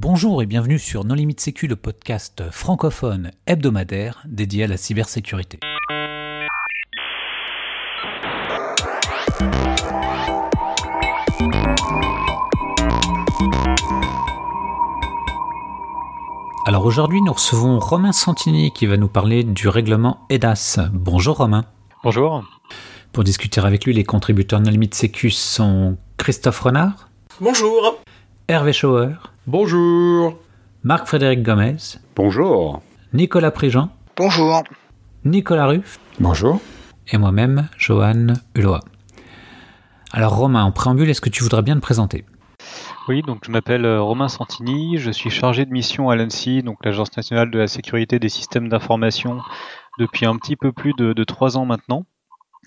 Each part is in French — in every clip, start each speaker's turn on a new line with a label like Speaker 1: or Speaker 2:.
Speaker 1: Bonjour et bienvenue sur Non Limite Sécu, le podcast francophone hebdomadaire dédié à la cybersécurité. Alors aujourd'hui, nous recevons Romain Santini qui va nous parler du règlement EDAS. Bonjour Romain.
Speaker 2: Bonjour.
Speaker 1: Pour discuter avec lui, les contributeurs Non Limite Sécu sont Christophe Renard.
Speaker 3: Bonjour.
Speaker 1: Hervé Schauer.
Speaker 4: Bonjour.
Speaker 1: Marc-Frédéric Gomez.
Speaker 4: Bonjour.
Speaker 1: Nicolas Prigent.
Speaker 5: Bonjour.
Speaker 1: Nicolas Ruff.
Speaker 6: Bonjour.
Speaker 1: Et moi-même, Johan Hulot. Alors Romain, en préambule, est-ce que tu voudrais bien te présenter?
Speaker 2: Oui, donc je m'appelle euh, Romain Santini, je suis chargé de mission à l'ANSI, donc l'Agence nationale de la sécurité des systèmes d'information, depuis un petit peu plus de, trois ans maintenant.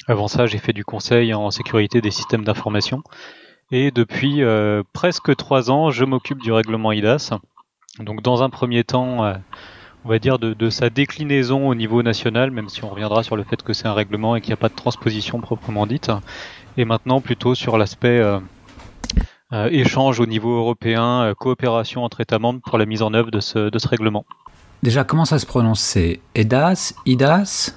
Speaker 2: Avant ça, j'ai fait du conseil en sécurité des systèmes d'information. Et depuis euh, presque trois ans, je m'occupe du règlement IDAS. Donc dans un premier temps, euh, on va dire de, sa déclinaison au niveau national, même si on reviendra sur le fait que c'est un règlement et qu'il n'y a pas de transposition proprement dite. Et maintenant plutôt sur l'aspect euh, échange au niveau européen, coopération entre États membres pour la mise en œuvre de ce, règlement.
Speaker 1: Déjà, comment ça se prononce? EDAS, IDAS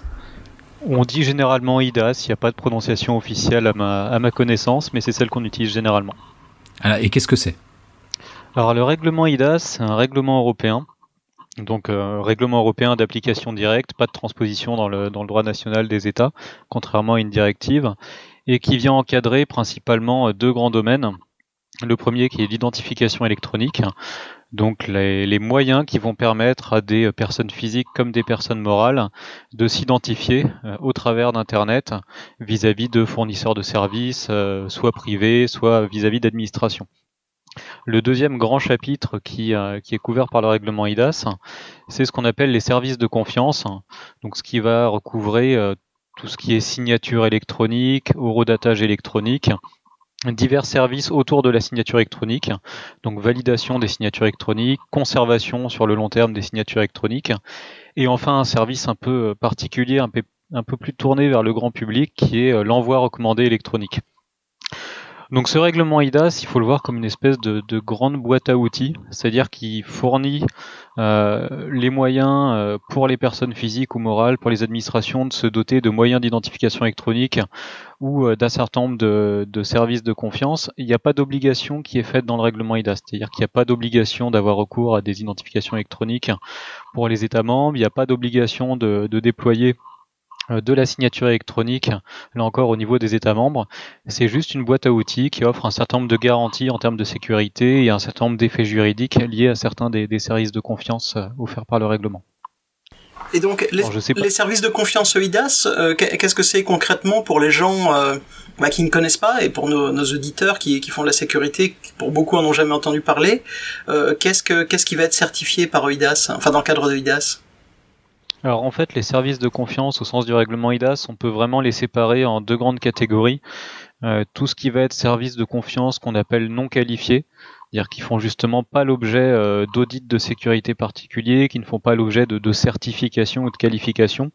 Speaker 2: on dit généralement IDAS, il n'y a pas de prononciation officielle à ma, connaissance, mais c'est celle qu'on utilise généralement.
Speaker 1: Ah, et qu'est-ce que c'est?
Speaker 2: Alors le règlement IDAS, c'est un règlement européen, donc euh, règlement européen d'application directe, pas de transposition dans le, dans le droit national des États, contrairement à une directive, et qui vient encadrer principalement deux grands domaines. Le premier qui est l'identification électronique, donc les, moyens qui vont permettre à des personnes physiques comme des personnes morales de s'identifier euh, au travers d'Internet vis-à-vis de fournisseurs de services, euh, soit privés, soit vis-à-vis d'administration. Le deuxième grand chapitre qui, euh, qui, est couvert par le règlement IDAS, c'est ce qu'on appelle les services de confiance, donc ce qui va recouvrer tout ce qui est signature électronique, horodatage électronique, divers services autour de la signature électronique, donc validation des signatures électroniques, conservation sur le long terme des signatures électroniques, et enfin un service un peu particulier, un peu, plus tourné vers le grand public, qui est euh, l'envoi recommandé électronique. Donc ce règlement IDAS, il faut le voir comme une espèce de, grande boîte à outils, c'est-à-dire qu'il fournit euh, les moyens euh, pour les personnes physiques ou morales, pour les administrations, de se doter de moyens d'identification électronique ou euh, d'un certain nombre de, de, services de confiance. Il n'y a pas d'obligation qui est faite dans le règlement IDAS, c'est-à-dire qu'il n'y a pas d'obligation d'avoir recours à des identifications électroniques pour les États membres, il n'y a pas d'obligation de, de déployer de la signature électronique, là encore au niveau des États membres. C'est juste une boîte à outils qui offre un certain nombre de garanties en termes de sécurité et un certain nombre d'effets juridiques liés à certains des, services de confiance euh, offerts par le règlement.
Speaker 3: Et donc, les, services de confiance EIDAS, euh, qu'est-ce que c'est concrètement pour les gens bah, qui ne connaissent pas et pour nos, auditeurs qui, font de la sécurité, qui pour beaucoup en ont jamais entendu parler Qu'est-ce qu'est-ce qui va être certifié par EIDAS, enfin dans le cadre de EIDAS
Speaker 2: alors en fait, les services de confiance au sens du règlement IDAS, on peut vraiment les séparer en deux grandes catégories. Euh, tout ce qui va être service de confiance qu'on appelle non qualifié, c'est-à-dire qui font justement pas l'objet euh, d'audits de sécurité particuliers, qui ne font pas l'objet de, de certification ou de qualification,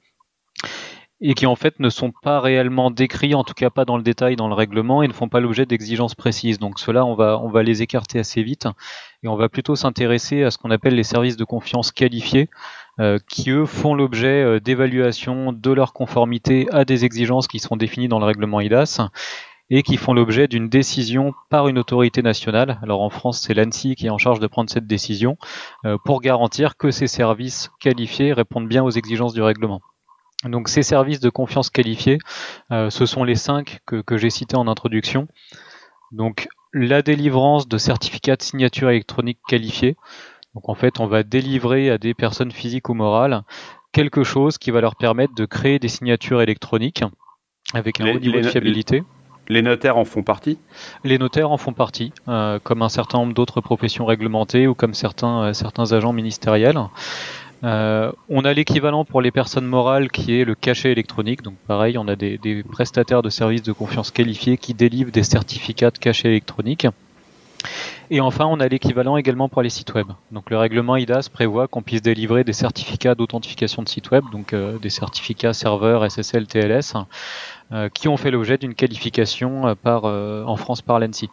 Speaker 2: et qui en fait ne sont pas réellement décrits, en tout cas pas dans le détail dans le règlement, et ne font pas l'objet d'exigences précises. Donc cela, on va, on va les écarter assez vite, et on va plutôt s'intéresser à ce qu'on appelle les services de confiance qualifiés, qui eux font l'objet euh, d'évaluation de leur conformité à des exigences qui sont définies dans le règlement IDAS et qui font l'objet d'une décision par une autorité nationale. Alors en France, c'est l'ANSI qui est en charge de prendre cette décision euh, pour garantir que ces services qualifiés répondent bien aux exigences du règlement. Donc ces services de confiance qualifiés, ce sont les cinq que, que j'ai cités en introduction. Donc la délivrance de certificats de signature électronique qualifiés, donc en fait, on va délivrer à des personnes physiques ou morales quelque chose qui va leur permettre de créer des signatures électroniques avec un haut niveau de fiabilité.
Speaker 4: Les notaires en font partie?
Speaker 2: Les notaires en font partie, euh, comme un certain nombre d'autres professions réglementées ou comme certains, euh, certains agents ministériels. Euh, on a l'équivalent pour les personnes morales qui est le cachet électronique. Donc pareil, on a des, des prestataires de services de confiance qualifiés qui délivrent des certificats de cachet électronique. Et enfin, on a l'équivalent également pour les sites web. Donc le règlement IDAS prévoit qu'on puisse délivrer des certificats d'authentification de sites web, donc euh, des certificats serveurs SSL TLS, euh, qui ont fait l'objet d'une qualification euh, en France par l'ANSI.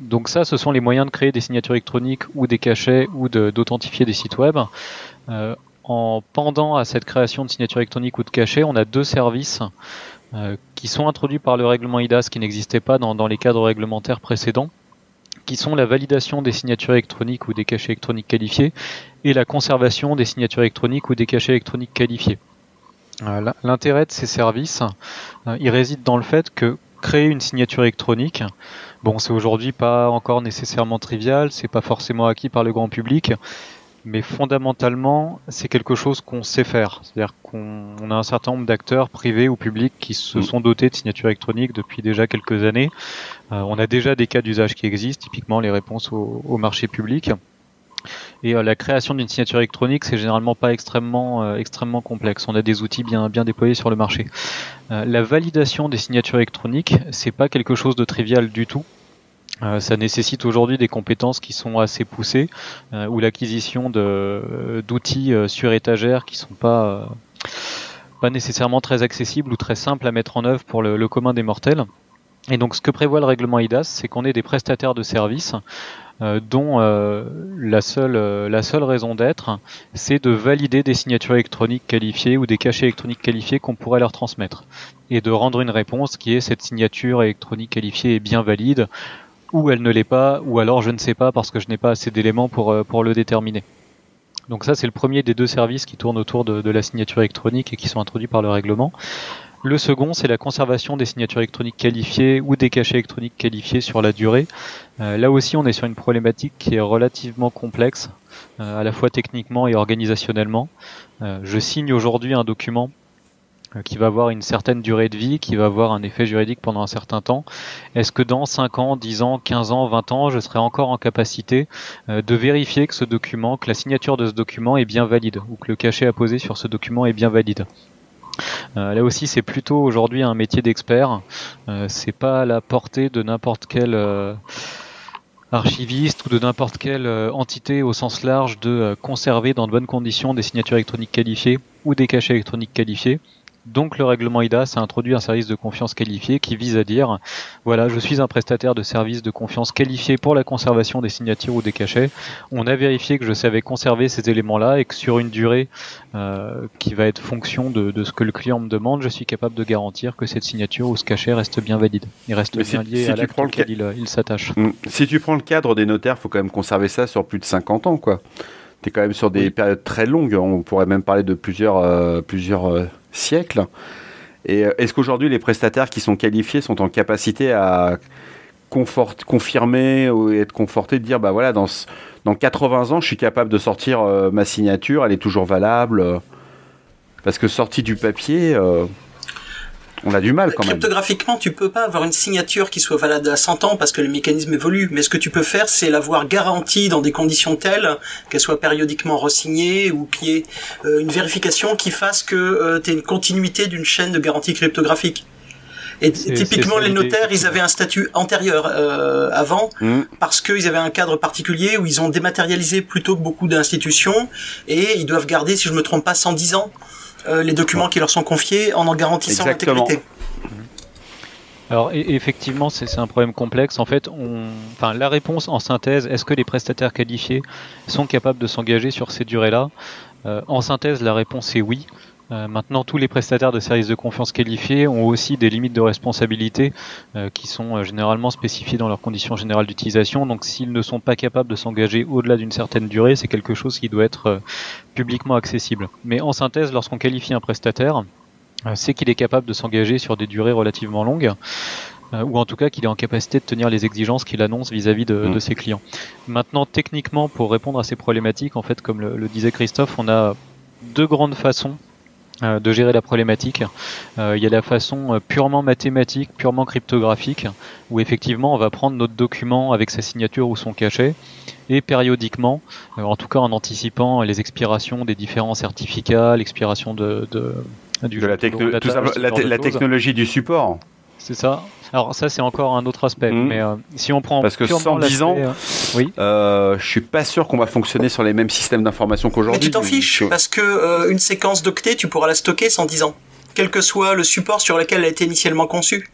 Speaker 2: Donc ça, ce sont les moyens de créer des signatures électroniques ou des cachets ou d'authentifier des sites web. En pendant à cette création de signatures électroniques ou de cachets, on a deux services qui sont introduits par le règlement IDAS qui n'existaient pas dans, les cadres réglementaires précédents, qui sont la validation des signatures électroniques ou des cachets électroniques qualifiés et la conservation des signatures électroniques ou des cachets électroniques qualifiés. Euh, l'intérêt de ces services, il réside dans le fait que créer une signature électronique, Bon, c'est aujourd'hui pas encore nécessairement trivial, c'est pas forcément acquis par le grand public, mais fondamentalement, c'est quelque chose qu'on sait faire. C'est-à-dire qu'on a un certain nombre d'acteurs privés ou publics qui se mm. sont dotés de signatures électroniques depuis déjà quelques années. Euh, on a déjà des cas d'usage qui existent, typiquement les réponses au marché public. Et euh, la création d'une signature électronique, c'est généralement pas extrêmement, euh, extrêmement complexe. On a des outils bien, bien déployés sur le marché. Euh, la validation des signatures électroniques, c'est pas quelque chose de trivial du tout. Ça nécessite aujourd'hui des compétences qui sont assez poussées, ou l'acquisition d'outils sur étagère qui sont pas, pas nécessairement très accessibles ou très simples à mettre en œuvre pour le, le commun des mortels. Et donc ce que prévoit le règlement IDAS, c'est qu'on ait des prestataires de services euh, dont euh, la, seule, euh, la seule raison d'être, c'est de valider des signatures électroniques qualifiées ou des cachets électroniques qualifiés qu'on pourrait leur transmettre, et de rendre une réponse qui est cette signature électronique qualifiée est bien valide, ou elle ne l'est pas, ou alors je ne sais pas parce que je n'ai pas assez d'éléments pour, pour le déterminer. Donc ça, c'est le premier des deux services qui tournent autour de, la signature électronique et qui sont introduits par le règlement. Le second, c'est la conservation des signatures électroniques qualifiées ou des cachets électroniques qualifiés sur la durée. Euh, là aussi, on est sur une problématique qui est relativement complexe, euh, à la fois techniquement et organisationnellement. Euh, je signe aujourd'hui un document qui va avoir une certaine durée de vie, qui va avoir un effet juridique pendant un certain temps. Est-ce que dans 5 ans, 10 ans, 15 ans, 20 ans, je serai encore en capacité de vérifier que ce document, que la signature de ce document est bien valide, ou que le cachet apposé sur ce document est bien valide? Euh, là aussi, c'est plutôt aujourd'hui un métier d'expert. Euh, c'est pas à la portée de n'importe quel euh, archiviste ou de n'importe quelle entité au sens large de conserver dans de bonnes conditions des signatures électroniques qualifiées ou des cachets électroniques qualifiés. Donc le règlement IDAS a introduit un service de confiance qualifié qui vise à dire voilà, je suis un prestataire de service de confiance qualifié pour la conservation des signatures ou des cachets. On a vérifié que je savais conserver ces éléments-là et que sur une durée euh, qui va être fonction de, ce que le client me demande, je suis capable de garantir que cette signature ou ce cachet reste bien valide. Il reste bien lié à l'acte auquel il, il s'attache.
Speaker 4: Mm. Si tu prends le cadre des notaires, faut quand même conserver ça sur plus de 50 ans, quoi. Tu es quand même sur des périodes très longues. On pourrait même parler de plusieurs, euh, plusieurs euh, siècles. Et euh, est-ce qu'aujourd'hui, les prestataires qui sont qualifiés sont en capacité à confirmer ou être confortés de dire bah voilà, dans, dans 80 ans, je suis capable de sortir euh, ma signature, elle est toujours valable euh, Parce que sortie du papier on a du mal quand
Speaker 3: même. Cryptographiquement, tu peux pas avoir une signature qui soit valable à 100 ans parce que le mécanisme évolue. Mais ce que tu peux faire, c'est l'avoir garantie dans des conditions telles qu'elle soit périodiquement resignée ou qu'il y ait euh, une vérification qui fasse que euh, tu aies une continuité d'une chaîne de garantie cryptographique. Et typiquement, les notaires, ils avaient un statut antérieur euh, avant, mmh. parce qu'ils avaient un cadre particulier où ils ont dématérialisé plutôt que beaucoup d'institutions, et ils doivent garder, si je me trompe pas, 110 ans euh, les documents qui leur sont confiés en en garantissant l'intégrité.
Speaker 2: Alors effectivement, c'est un problème complexe. En fait, on, enfin, la réponse en synthèse, est-ce que les prestataires qualifiés sont capables de s'engager sur ces durées-là? Euh, En synthèse, la réponse est oui. Euh, maintenant, tous les prestataires de services de confiance qualifiés ont aussi des limites de responsabilité euh, qui sont euh, généralement spécifiées dans leurs conditions générales d'utilisation. Donc, s'ils ne sont pas capables de s'engager au-delà d'une certaine durée, c'est quelque chose qui doit être publiquement accessible. Mais en synthèse, lorsqu'on qualifie un prestataire, c'est qu'il est capable de s'engager sur des durées relativement longues. ou en tout cas qu'il est en capacité de tenir les exigences qu'il annonce vis-à-vis de, de, ses clients. Maintenant, techniquement, pour répondre à ces problématiques, en fait, comme le, le disait Christophe, on a deux grandes façons de gérer la problématique. Euh, il y a la façon euh, purement mathématique, purement cryptographique, où effectivement on va prendre notre document avec sa signature ou son cachet, et périodiquement, en tout cas en anticipant les expirations des différents certificats, l'expiration de, de,
Speaker 4: la, la technologie du support.
Speaker 2: C'est ça. Alors ça c'est encore un autre aspect, hmm. mais euh, si on prend
Speaker 4: parce que 110 ans, euh, oui, euh, je suis pas sûr qu'on va fonctionner sur les mêmes systèmes d'information qu'aujourd'hui.
Speaker 3: Mais tu t'en fiches parce que euh, une séquence d'octets, tu pourras la stocker 110 ans, quel que soit le support sur lequel elle a été initialement conçue.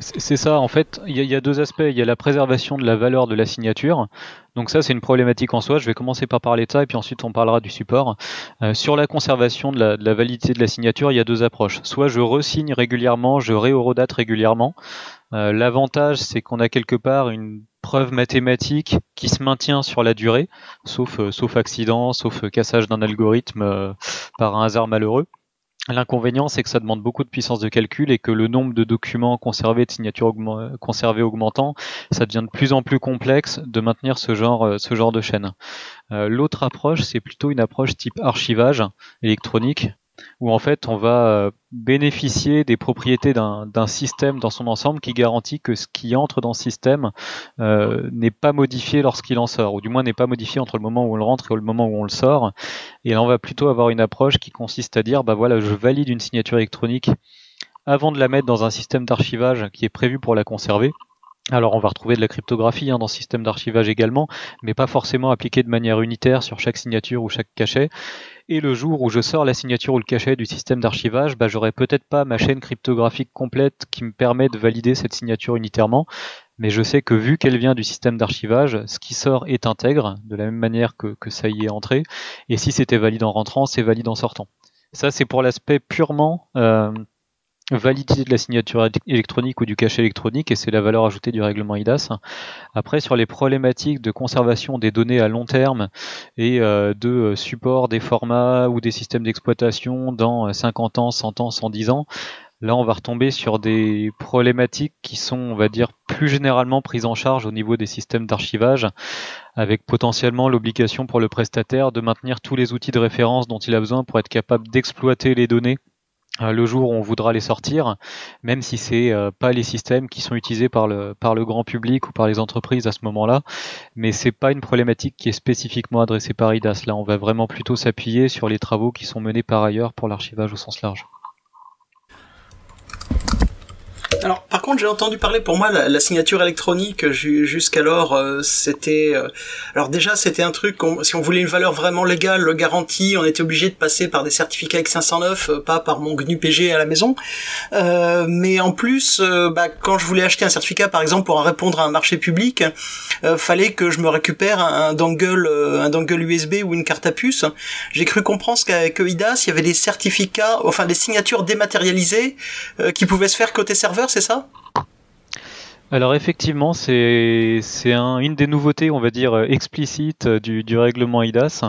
Speaker 2: C'est ça, en fait, il y, a deux aspects. Il y a la préservation de la valeur de la signature. Donc ça, c'est une problématique en soi. Je vais commencer par parler de ça et puis ensuite on parlera du support. Euh, sur la conservation de la, validité de la signature, il y a deux approches. Soit je resigne régulièrement, je réhorodate régulièrement. Euh, l'avantage, c'est qu'on a quelque part une preuve mathématique qui se maintient sur la durée, sauf, euh, sauf accident, sauf cassage d'un algorithme par un hasard malheureux. L'inconvénient, c'est que ça demande beaucoup de puissance de calcul et que le nombre de documents conservés, de signatures conservées augmentant, ça devient de plus en plus complexe de maintenir ce genre, euh, de chaîne. Euh, l'autre approche, c'est plutôt une approche type archivage électronique, où en fait on va euh, bénéficier des propriétés d'un système dans son ensemble qui garantit que ce qui entre dans ce système euh, n'est pas modifié lorsqu'il en sort, ou du moins n'est pas modifié entre le moment où on le rentre et le moment où on le sort. Et là on va plutôt avoir une approche qui consiste à dire bah voilà je valide une signature électronique avant de la mettre dans un système d'archivage qui est prévu pour la conserver. Alors on va retrouver de la cryptographie hein, dans ce système d'archivage également, mais pas forcément appliquée de manière unitaire sur chaque signature ou chaque cachet. Et le jour où je sors la signature ou le cachet du système d'archivage, bah, j'aurai peut-être pas ma chaîne cryptographique complète qui me permet de valider cette signature unitairement, mais je sais que vu qu'elle vient du système d'archivage, ce qui sort est intègre, de la même manière que, ça y est entré, et si c'était valide en rentrant, c'est valide en sortant. Ça c'est pour l'aspect purement euh, validité de la signature électronique ou du cachet électronique et c'est la valeur ajoutée du règlement IDAS. Après sur les problématiques de conservation des données à long terme et euh, de euh, support des formats ou des systèmes d'exploitation dans 50 ans, 100 ans, 110 ans, là on va retomber sur des problématiques qui sont on va dire plus généralement prises en charge au niveau des systèmes d'archivage avec potentiellement l'obligation pour le prestataire de maintenir tous les outils de référence dont il a besoin pour être capable d'exploiter les données euh, le jour où on voudra les sortir, même si c'est euh, pas les systèmes qui sont utilisés par le par le grand public ou par les entreprises à ce moment-là, mais c'est pas une problématique qui est spécifiquement adressée par IDAS. Là, on va vraiment plutôt s'appuyer sur les travaux qui sont menés par ailleurs pour l'archivage au sens large.
Speaker 3: Alors, par contre, j'ai entendu parler, pour moi, la, signature électronique jusqu'alors, euh, c'était... Euh, alors déjà, c'était un truc, si on voulait une valeur vraiment légale, garantie, on était obligé de passer par des certificats X509, euh, pas par mon GNU PG à la maison. mais en plus, bah, quand je voulais acheter un certificat, par exemple, pour répondre à un marché public, fallait que je me récupère un, dongle, un dongle USB ou une carte à puce. J'ai cru comprendre qu'avec IDAS, il y avait des certificats, enfin des signatures dématérialisées qui pouvaient se faire côté serveur c'est ça?
Speaker 2: Alors effectivement, c'est une des nouveautés, on va dire, euh, explicites euh, du, règlement IDAS.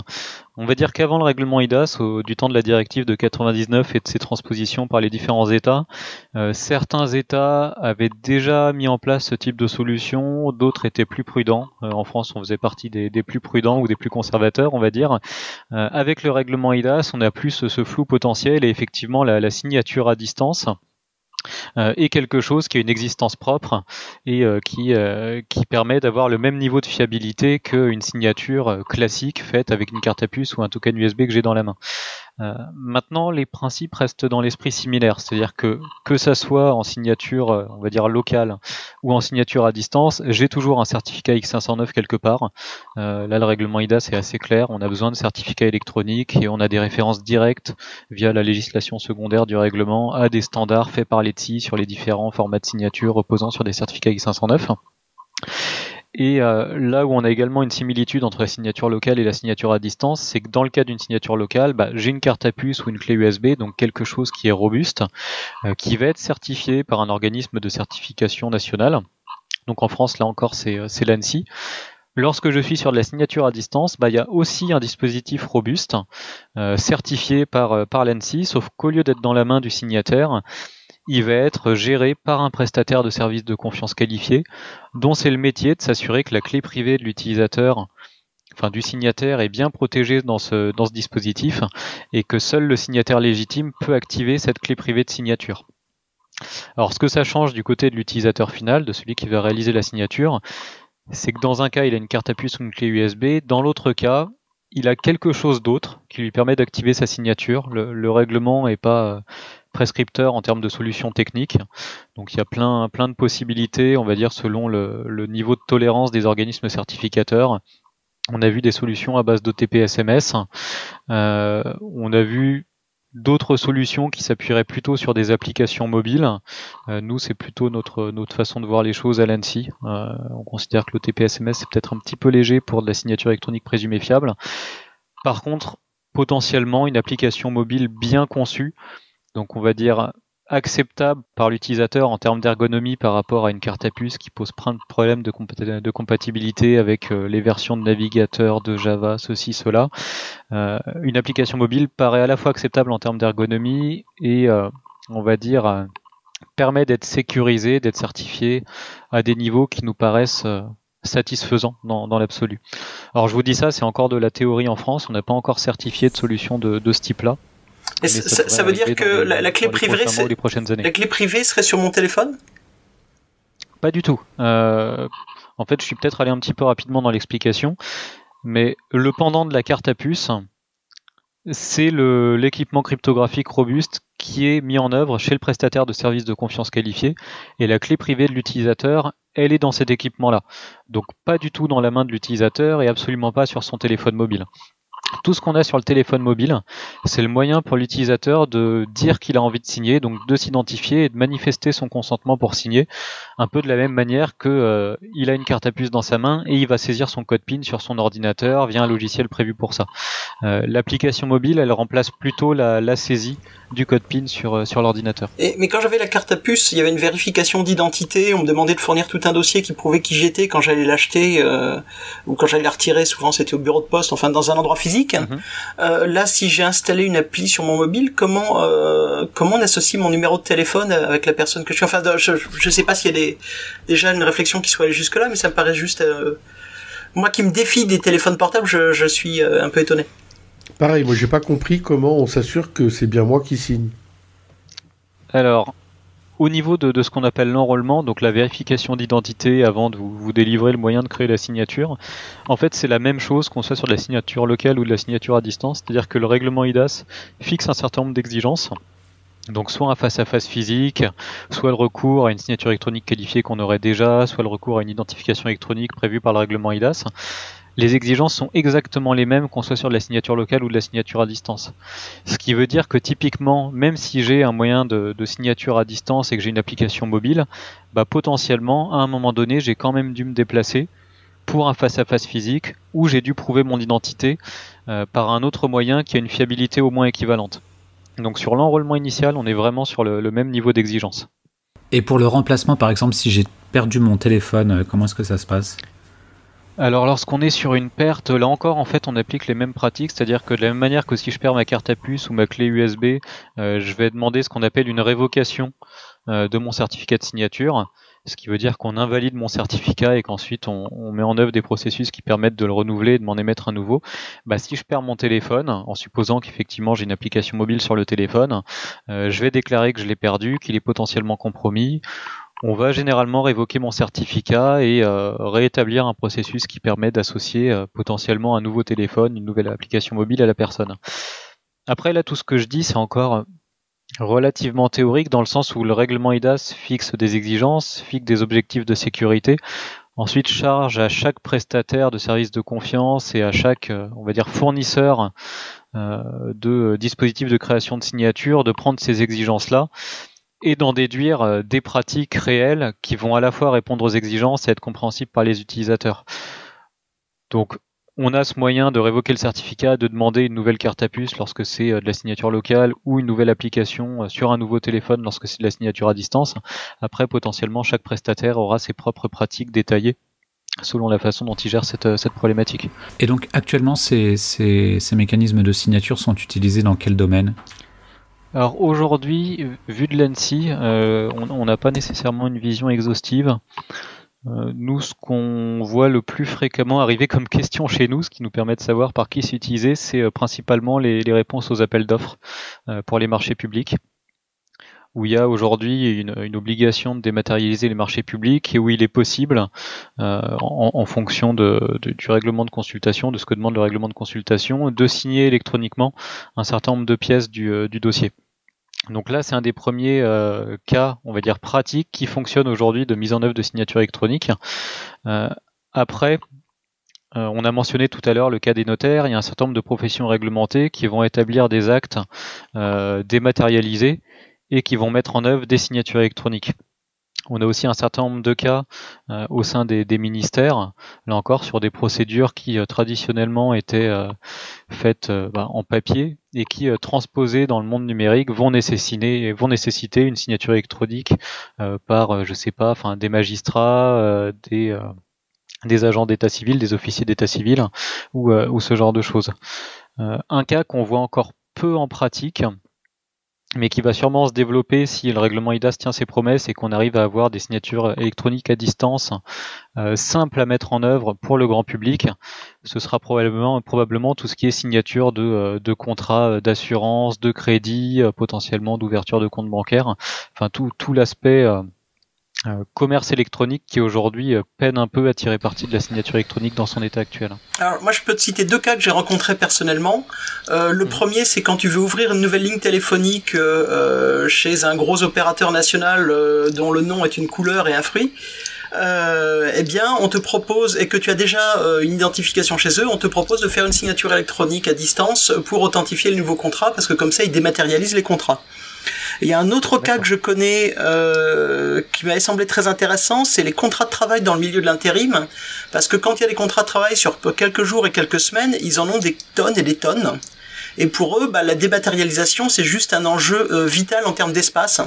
Speaker 2: On va dire qu'avant le règlement IDAS, du temps de la directive de 99 et de ses transpositions par les différents États, euh, certains États avaient déjà mis en place ce type de solution, d'autres étaient plus prudents. en France, on faisait partie des, plus prudents ou des plus conservateurs, on va dire. avec le règlement IDAS, on a plus ce, flou potentiel et effectivement la signature à distance euh, et quelque chose qui a une existence propre et euh, qui, euh, qui permet d'avoir le même niveau de fiabilité qu'une signature classique faite avec une carte à puce ou un token USB que j'ai dans la main. Euh, maintenant, les principes restent dans l'esprit similaire, c'est-à-dire que que ça soit en signature, euh, on va dire locale, ou en signature à distance, j'ai toujours un certificat X509 quelque part. Euh, là, le règlement IDA c'est assez clair, on a besoin de certificats électroniques et on a des références directes via la législation secondaire du règlement à des standards faits par l'ETSI sur les différents formats de signature reposant sur des certificats X509. Et euh, là où on a également une similitude entre la signature locale et la signature à distance, c'est que dans le cas d'une signature locale, bah, j'ai une carte à puce ou une clé USB, donc quelque chose qui est robuste, euh, qui va être certifié par un organisme de certification nationale. Donc en France, là encore, c'est euh, l'ANSI. Lorsque je suis sur de la signature à distance, bah, il y a aussi un dispositif robuste certifié par, par l'ANSI, sauf qu'au lieu d'être dans la main du signataire, il va être géré par un prestataire de services de confiance qualifié, dont c'est le métier de s'assurer que la clé privée de l'utilisateur, enfin du signataire, est bien protégée dans ce, dans ce dispositif et que seul le signataire légitime peut activer cette clé privée de signature. Alors ce que ça change du côté de l'utilisateur final, de celui qui va réaliser la signature, c'est que dans un cas il a une carte à puce ou une clé USB, dans l'autre cas il a quelque chose d'autre qui lui permet d'activer sa signature. Le, le règlement n'est pas prescripteur en termes de solutions techniques. Donc il y a plein, plein de possibilités, on va dire, selon le, niveau de tolérance des organismes certificateurs. On a vu des solutions à base d'OTP SMS. Euh, on a vu d'autres solutions qui s'appuieraient plutôt sur des applications mobiles. nous, c'est plutôt notre, notre façon de voir les choses à l'ANSI. on considère que l'OTP-SMS c'est peut-être un petit peu léger pour de la signature électronique présumée fiable. Par contre, potentiellement une application mobile bien conçue, donc on va dire acceptable par l'utilisateur en termes d'ergonomie par rapport à une carte à puce qui pose plein de problèmes de, compatibilité avec euh, les versions de navigateur de Java, ceci, cela. Euh, une application mobile paraît à la fois acceptable en termes d'ergonomie et euh, on va dire permet d'être sécurisé, d'être certifié à des niveaux qui nous paraissent satisfaisants dans, l'absolu. Alors je vous dis ça, c'est encore de la théorie en France, on n'a pas encore certifié de solution de, de ce type-là.
Speaker 3: Et ça, veut dire que la, clé privée, la clé privée serait sur mon téléphone?
Speaker 2: Pas du tout. Euh, en fait, je suis peut-être allé un petit peu rapidement dans l'explication, mais le pendant de la carte à puce, c'est l'équipement cryptographique robuste qui est mis en œuvre chez le prestataire de services de confiance qualifié, et la clé privée de l'utilisateur, elle est dans cet équipement-là. Donc pas du tout dans la main de l'utilisateur et absolument pas sur son téléphone mobile. Tout ce qu'on a sur le téléphone mobile, c'est le moyen pour l'utilisateur de dire qu'il a envie de signer, donc de s'identifier et de manifester son consentement pour signer, un peu de la même manière que euh, il a une carte à puce dans sa main et il va saisir son code PIN sur son ordinateur via un logiciel prévu pour ça. Euh, l'application mobile, elle remplace plutôt la, saisie du code PIN sur, euh, sur l'ordinateur.
Speaker 3: Mais quand j'avais la carte à puce, il y avait une vérification d'identité, on me demandait de fournir tout un dossier qui prouvait qui j'étais quand j'allais l'acheter ou quand j'allais la retirer, souvent c'était au bureau de poste, enfin dans un endroit physique. Mhm. Euh, là, si j'ai installé une appli sur mon mobile, comment euh, comment on associe mon numéro de téléphone avec la personne que je suis? Enfin, je je sais pas s'il y a des, déjà une réflexion qui soit allée jusque là, mais ça me paraît juste euh, moi qui me défie des téléphones portables, je, je suis un peu étonné.
Speaker 5: Pareil, moi j'ai pas compris comment on s'assure que c'est bien moi qui signe.
Speaker 2: Alors, au niveau de, ce qu'on appelle l'enrôlement, donc la vérification d'identité avant de vous, délivrer le moyen de créer la signature, en fait c'est la même chose qu'on soit sur de la signature locale ou de la signature à distance, c'est-à-dire que le règlement IDAS fixe un certain nombre d'exigences. Donc soit un face-à-face physique, soit le recours à une signature électronique qualifiée qu'on aurait déjà, soit le recours à une identification électronique prévue par le règlement IDAS les exigences sont exactement les mêmes qu'on soit sur de la signature locale ou de la signature à distance. Ce qui veut dire que typiquement, même si j'ai un moyen de, signature à distance et que j'ai une application mobile, bah potentiellement, à un moment donné, j'ai quand même dû me déplacer pour un face-à-face physique où j'ai dû prouver mon identité euh, par un autre moyen qui a une fiabilité au moins équivalente. Donc sur l'enrôlement initial, on est vraiment sur le, même niveau d'exigence.
Speaker 1: Et pour le remplacement, par exemple, si j'ai perdu mon téléphone, euh, comment est-ce que ça se passe?
Speaker 2: Alors lorsqu'on est sur une perte, là encore en fait on applique les mêmes pratiques, c'est-à-dire que de la même manière que si je perds ma carte à puce ou ma clé USB, euh, je vais demander ce qu'on appelle une révocation euh, de mon certificat de signature, ce qui veut dire qu'on invalide mon certificat et qu'ensuite on, met en œuvre des processus qui permettent de le renouveler et de m'en émettre un nouveau. Bah, si je perds mon téléphone, en supposant qu'effectivement j'ai une application mobile sur le téléphone, euh, je vais déclarer que je l'ai perdu, qu'il est potentiellement compromis on va généralement révoquer mon certificat et euh, rétablir un processus qui permet d'associer euh, potentiellement un nouveau téléphone, une nouvelle application mobile à la personne. Après là, tout ce que je dis, c'est encore relativement théorique dans le sens où le règlement IDAS fixe des exigences, fixe des objectifs de sécurité. Ensuite, charge à chaque prestataire de services de confiance et à chaque, euh, on va dire, fournisseur de dispositifs de création de signature de prendre ces exigences-là et d'en déduire euh, des pratiques réelles qui vont à la fois répondre aux exigences et être compréhensibles par les utilisateurs. Donc on a ce moyen de révoquer le certificat, de demander une nouvelle carte à puce lorsque c'est euh, de la signature locale ou une nouvelle application euh, sur un nouveau téléphone lorsque c'est de la signature à distance. Après, potentiellement, chaque prestataire aura ses propres pratiques détaillées selon la façon dont il gère cette, cette problématique.
Speaker 1: Et donc actuellement, ces, ces, ces mécanismes de signature sont utilisés dans quel domaine?
Speaker 2: Alors aujourd'hui, vu de l'ANSI, euh, on n'a pas nécessairement une vision exhaustive. Euh, nous, ce qu'on voit le plus fréquemment arriver comme question chez nous, ce qui nous permet de savoir par qui c'est c'est euh, principalement les, réponses aux appels d'offres pour les marchés publics où il y a aujourd'hui une, obligation de dématérialiser les marchés publics et où il est possible, en, fonction de, du règlement de consultation, de ce que demande le règlement de consultation, de signer électroniquement un certain nombre de pièces du dossier. Donc là, c'est un des premiers euh, cas, on va dire pratiques, qui fonctionne aujourd'hui de mise en œuvre de signature électronique. Euh, après, on a mentionné tout à l'heure le cas des notaires, il y a un certain nombre de professions réglementées qui vont établir des actes dématérialisés et qui vont mettre en œuvre des signatures électroniques. On a aussi un certain nombre de cas euh, au sein des, ministères, là encore sur des procédures qui euh, traditionnellement étaient euh, faites bah, en papier et qui transposées dans le monde numérique vont nécessiter, une signature électronique par, je sais pas, enfin des magistrats, des agents d'état civil, des officiers d'état civil ou ce genre de choses. un cas qu'on voit encore peu en pratique, mais qui va sûrement se développer si le règlement IDAS tient ses promesses et qu'on arrive à avoir des signatures électroniques à distance euh, simples à mettre en œuvre pour le grand public. Ce sera probablement, probablement tout ce qui est signature de, euh, de contrats d'assurance, de crédit, euh, potentiellement d'ouverture de compte bancaire, enfin tout, tout l'aspect euh, commerce électronique qui aujourd'hui euh, peine un peu à tirer parti de la signature électronique dans son état actuel.
Speaker 3: Alors moi je peux te citer deux cas que j'ai rencontrés personnellement. Euh, le mmh. premier c'est quand tu veux ouvrir une nouvelle ligne téléphonique chez un gros opérateur national dont le nom est une couleur et un fruit. eh bien, on te propose, et que tu as déjà une identification chez eux, on te propose de faire une signature électronique à distance pour authentifier le nouveau contrat, parce que comme ça, ils dématérialisent les contrats. Il y a un autre cas que je connais euh, qui m'avait semblé très intéressant, c'est les contrats de travail dans le milieu de l'intérim, parce que quand il y a des contrats de travail sur quelques jours et quelques semaines, ils en ont des tonnes et des tonnes. Et pour eux, bah, la dématérialisation, c'est juste un enjeu euh, vital en termes d'espace.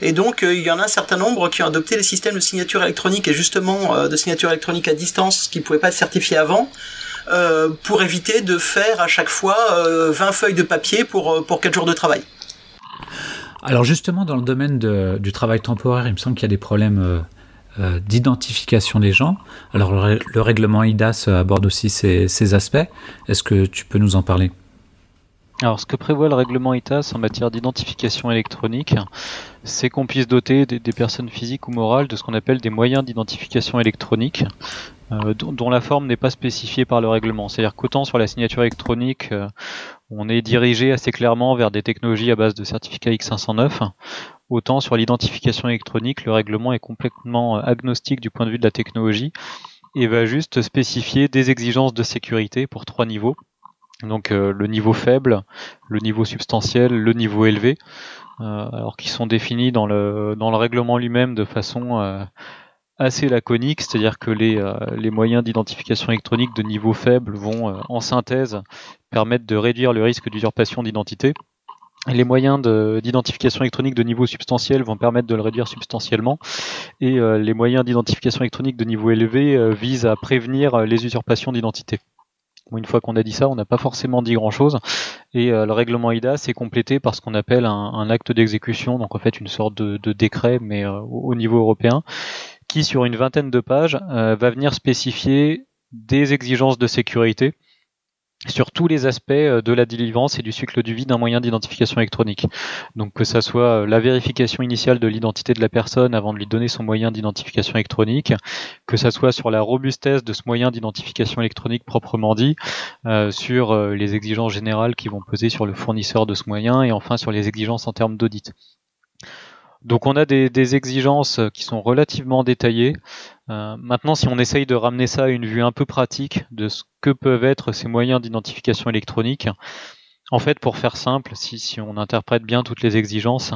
Speaker 3: Et donc, euh, il y en a un certain nombre qui ont adopté les systèmes de signature électronique et justement de signature électronique à distance qui ne pouvaient pas être certifiés avant. pour éviter de faire à chaque fois 20 feuilles de papier pour, pour 4 jours de travail.
Speaker 1: Alors justement, dans le domaine du travail temporaire, il me semble qu'il y a des problèmes euh, euh, d'identification des gens. Alors le, règlement IDAS aborde aussi ces, aspects. Est-ce que tu peux nous en parler?
Speaker 2: Alors, ce que prévoit le règlement ITAS en matière d'identification électronique, c'est qu'on puisse doter des, personnes physiques ou morales de ce qu'on appelle des moyens d'identification électronique, euh, dont, la forme n'est pas spécifiée par le règlement. C'est-à-dire qu'autant sur la signature électronique, on est dirigé assez clairement vers des technologies à base de certificat X509. Autant sur l'identification électronique, le règlement est complètement agnostique du point de vue de la technologie et va juste spécifier des exigences de sécurité pour trois niveaux. Donc euh, le niveau faible, le niveau substantiel, le niveau élevé, euh, alors qui sont définis dans le, règlement lui-même de façon euh, assez laconique, c'est-à-dire que les, les moyens d'identification électronique de niveau faible vont en synthèse permettent de réduire le risque d'usurpation d'identité. Les moyens d'identification électronique de niveau substantiel vont permettre de le réduire substantiellement. Et les moyens d'identification électronique de niveau élevé visent à prévenir les usurpations d'identité. Une fois qu'on a dit ça, on n'a pas forcément dit grand-chose. Et le règlement IDA s'est complété par ce qu'on appelle un, acte d'exécution, donc en fait une sorte de, décret, mais au niveau européen, qui sur une vingtaine de pages va venir spécifier des exigences de sécurité sur tous les aspects euh, de la délivrance et du cycle du vie d'un moyen d'identification électronique. Donc que ça soit euh, la vérification initiale de l'identité de la personne avant de lui donner son moyen d'identification électronique, que ça soit sur la robustesse de ce moyen d'identification électronique proprement dit, euh, sur les exigences générales qui vont peser sur le fournisseur de ce moyen et enfin sur les exigences en termes d'audit. Donc on a des, exigences qui sont relativement détaillées. Euh, maintenant, si on essaye de ramener ça à une vue un peu pratique de ce que peuvent être ces moyens d'identification électronique, en fait, pour faire simple, si, on interprète bien toutes les exigences,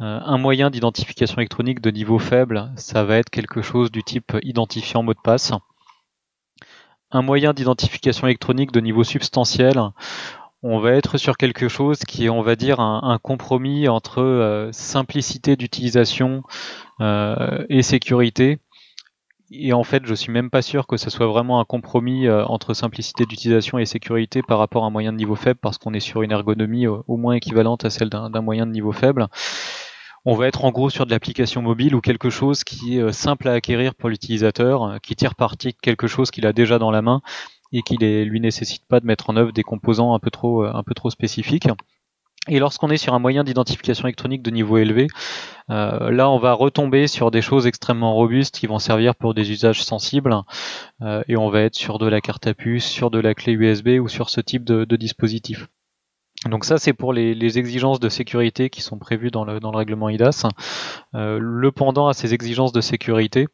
Speaker 2: euh, un moyen d'identification électronique de niveau faible, ça va être quelque chose du type identifiant mot de passe. Un moyen d'identification électronique de niveau substantiel, on va être sur quelque chose qui est, on va dire, un, compromis entre euh, simplicité d'utilisation euh, et sécurité. Et en fait, je suis même pas sûr que ce soit vraiment un compromis euh, entre simplicité d'utilisation et sécurité par rapport à un moyen de niveau faible, parce qu'on est sur une ergonomie au moins équivalente à celle d'un moyen de niveau faible. On va être en gros sur de l'application mobile ou quelque chose qui est simple à acquérir pour l'utilisateur, qui tire parti de quelque chose qu'il a déjà dans la main et qui ne lui nécessite pas de mettre en œuvre des composants un peu trop, euh, un peu trop spécifiques. Et lorsqu'on est sur un moyen d'identification électronique de niveau élevé, euh, là on va retomber sur des choses extrêmement robustes qui vont servir pour des usages sensibles euh, et on va être sur de la carte à puce, sur de la clé USB ou sur ce type de, dispositif. Donc ça c'est pour les, exigences de sécurité qui sont prévues dans le, dans le règlement IDAS. le pendant à ces exigences de sécurité,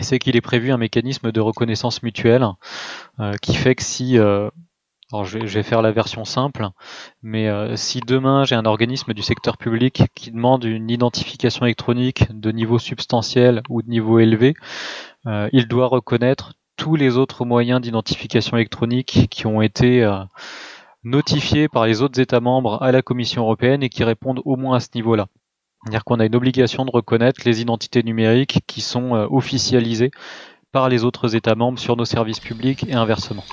Speaker 2: c'est qu'il est prévu un mécanisme de reconnaissance mutuelle qui fait que si alors je vais, faire la version simple, mais si demain j'ai un organisme du secteur public qui demande une identification électronique de niveau substantiel ou de niveau élevé, il doit reconnaître tous les autres moyens d'identification électronique qui ont été euh, notifiés par les autres États membres à la Commission européenne et qui répondent au moins à ce niveau-là. C'est-à-dire qu'on a une obligation de reconnaître les identités numériques qui sont euh, officialisées par les autres États membres sur nos services publics et inversement.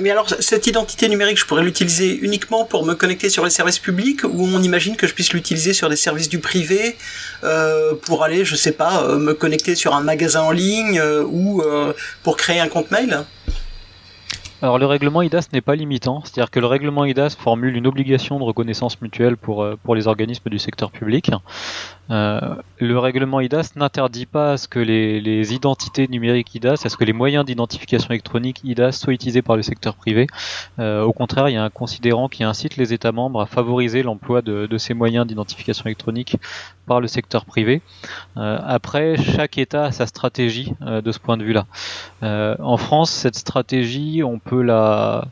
Speaker 3: Mais alors, cette identité numérique, je pourrais l'utiliser uniquement pour me connecter sur les services publics ou on imagine que je puisse l'utiliser sur des services du privé euh, pour aller, je sais pas, euh, me connecter sur un magasin en ligne ou pour créer un compte mail?
Speaker 2: Alors le règlement IDAS n'est pas limitant, c'est-à-dire que le règlement IDAS formule une obligation de reconnaissance mutuelle pour, pour les organismes du secteur public. Euh, le règlement IDAS n'interdit pas à ce que les, identités numériques IDAS, à ce que les moyens d'identification électronique IDAS soient utilisés par le secteur privé. Euh, au contraire, il y a un considérant qui incite les États membres à favoriser l'emploi de, ces moyens d'identification électronique par le secteur privé. Euh, après, chaque État a sa stratégie de ce point de vue-là. en France, cette stratégie, on peut la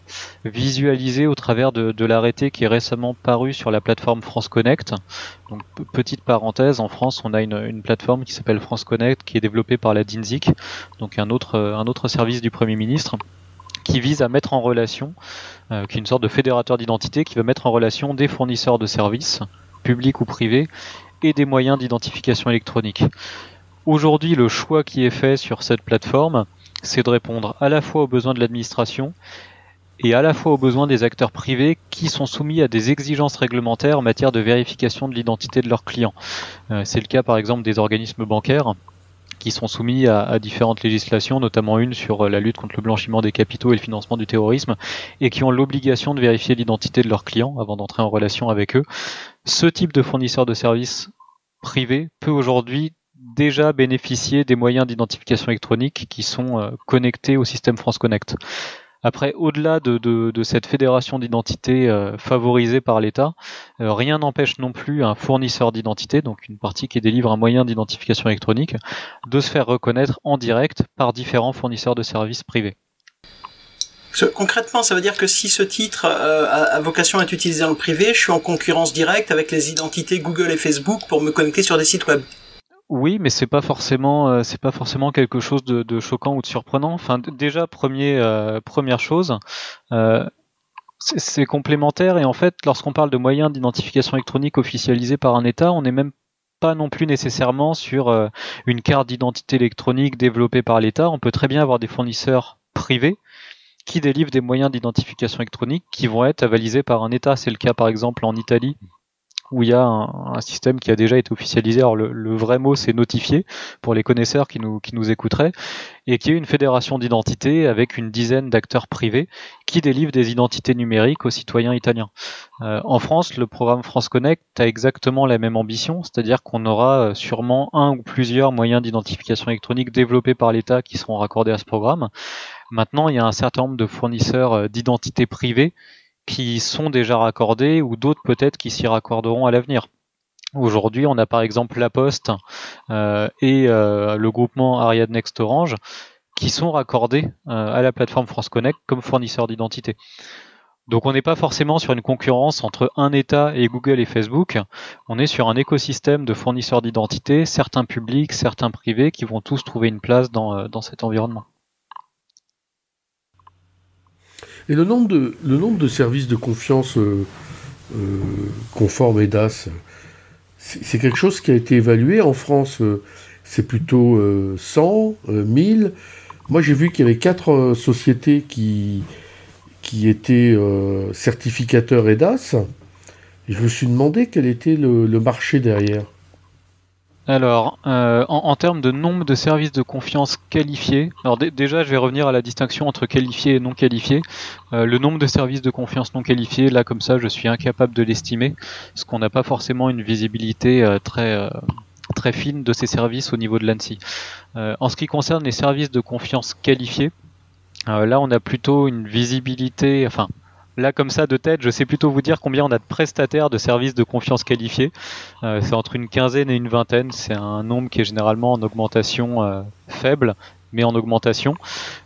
Speaker 2: visualiser au travers de, de l'arrêté qui est récemment paru sur la plateforme France Connect. Donc, petite parenthèse, en France, on a une, plateforme qui s'appelle France Connect, qui est développée par la DINSIC, donc un autre, un autre service du Premier ministre, qui vise à mettre en relation, euh, qui est une sorte de fédérateur d'identité, qui va mettre en relation des fournisseurs de services, publics ou privés, et des moyens d'identification électronique. Aujourd'hui, le choix qui est fait sur cette plateforme, c'est de répondre à la fois aux besoins de l'administration et à la fois aux besoins des acteurs privés qui sont soumis à des exigences réglementaires en matière de vérification de l'identité de leurs clients. Euh, c'est le cas par exemple des organismes bancaires qui sont soumis à, différentes législations, notamment une sur euh, la lutte contre le blanchiment des capitaux et le financement du terrorisme, et qui ont l'obligation de vérifier l'identité de leurs clients avant d'entrer en relation avec eux. Ce type de fournisseur de services privés peut aujourd'hui déjà bénéficier des moyens d'identification électronique qui sont euh, connectés au système France Connect. Après, au-delà de, cette fédération d'identité euh, favorisée par l'État, euh, rien n'empêche non plus un fournisseur d'identité, donc une partie qui délivre un moyen d'identification électronique, de se faire reconnaître en direct par différents fournisseurs de services privés.
Speaker 3: Concrètement, ça veut dire que si ce titre euh, a, vocation à être utilisé dans le privé, je suis en concurrence directe avec les identités Google et Facebook pour me connecter sur des sites web.
Speaker 2: Oui, mais c'est pas forcément euh, c'est pas forcément quelque chose de, choquant ou de surprenant. Enfin, déjà premier euh, première chose, euh, c'est complémentaire et en fait, lorsqu'on parle de moyens d'identification électronique officialisés par un État, on n'est même pas non plus nécessairement sur une carte d'identité électronique développée par l'État. On peut très bien avoir des fournisseurs privés qui délivrent des moyens d'identification électronique qui vont être avalisés par un État. C'est le cas par exemple en Italie où il y a un, système qui a déjà été officialisé. Alors le, vrai mot c'est notifié pour les connaisseurs qui nous, qui nous écouteraient, et qui est une fédération d'identité avec une dizaine d'acteurs privés qui délivrent des identités numériques aux citoyens italiens. Euh, en France, le programme France Connect a exactement la même ambition, c'est-à-dire qu'on aura euh, sûrement un ou plusieurs moyens d'identification électronique développés par l'État qui seront raccordés à ce programme. Maintenant, il y a un certain nombre de fournisseurs euh, d'identités privées qui sont déjà raccordés ou d'autres peut-être qui s'y raccorderont à l'avenir. Aujourd'hui, on a par exemple La Poste euh, et euh, le groupement Ariad Next Orange qui sont raccordés euh, à la plateforme France Connect comme fournisseurs d'identité. Donc on n'est pas forcément sur une concurrence entre un État et Google et Facebook, on est sur un écosystème de fournisseurs d'identité, certains publics, certains privés, qui vont tous trouver une place dans cet environnement.
Speaker 5: Et le nombre de, le nombre de services de confiance euh, euh, conformes EDAS, c'est quelque chose qui a été évalué. En France, euh, c'est plutôt 100, 1000. Moi, j'ai vu qu'il y avait quatre sociétés qui, qui étaient certificateurs EDAS. Et je me suis demandé quel était le marché derrière.
Speaker 2: Alors, euh, en, termes de nombre de services de confiance qualifiés, alors déjà je vais revenir à la distinction entre qualifiés et non qualifiés. Euh, le nombre de services de confiance non qualifiés, là comme ça je suis incapable de l'estimer, parce qu'on n'a pas forcément une visibilité euh, très, très fine de ces services au niveau de l'ANSI. en ce qui concerne les services de confiance qualifiés, là on a plutôt une visibilité, enfin Là, comme ça, de tête, je sais plutôt vous dire combien on a de prestataires de services de confiance qualifiés. Euh, c'est entre une quinzaine et une vingtaine. C'est un nombre qui est généralement en augmentation euh, faible, mais en augmentation.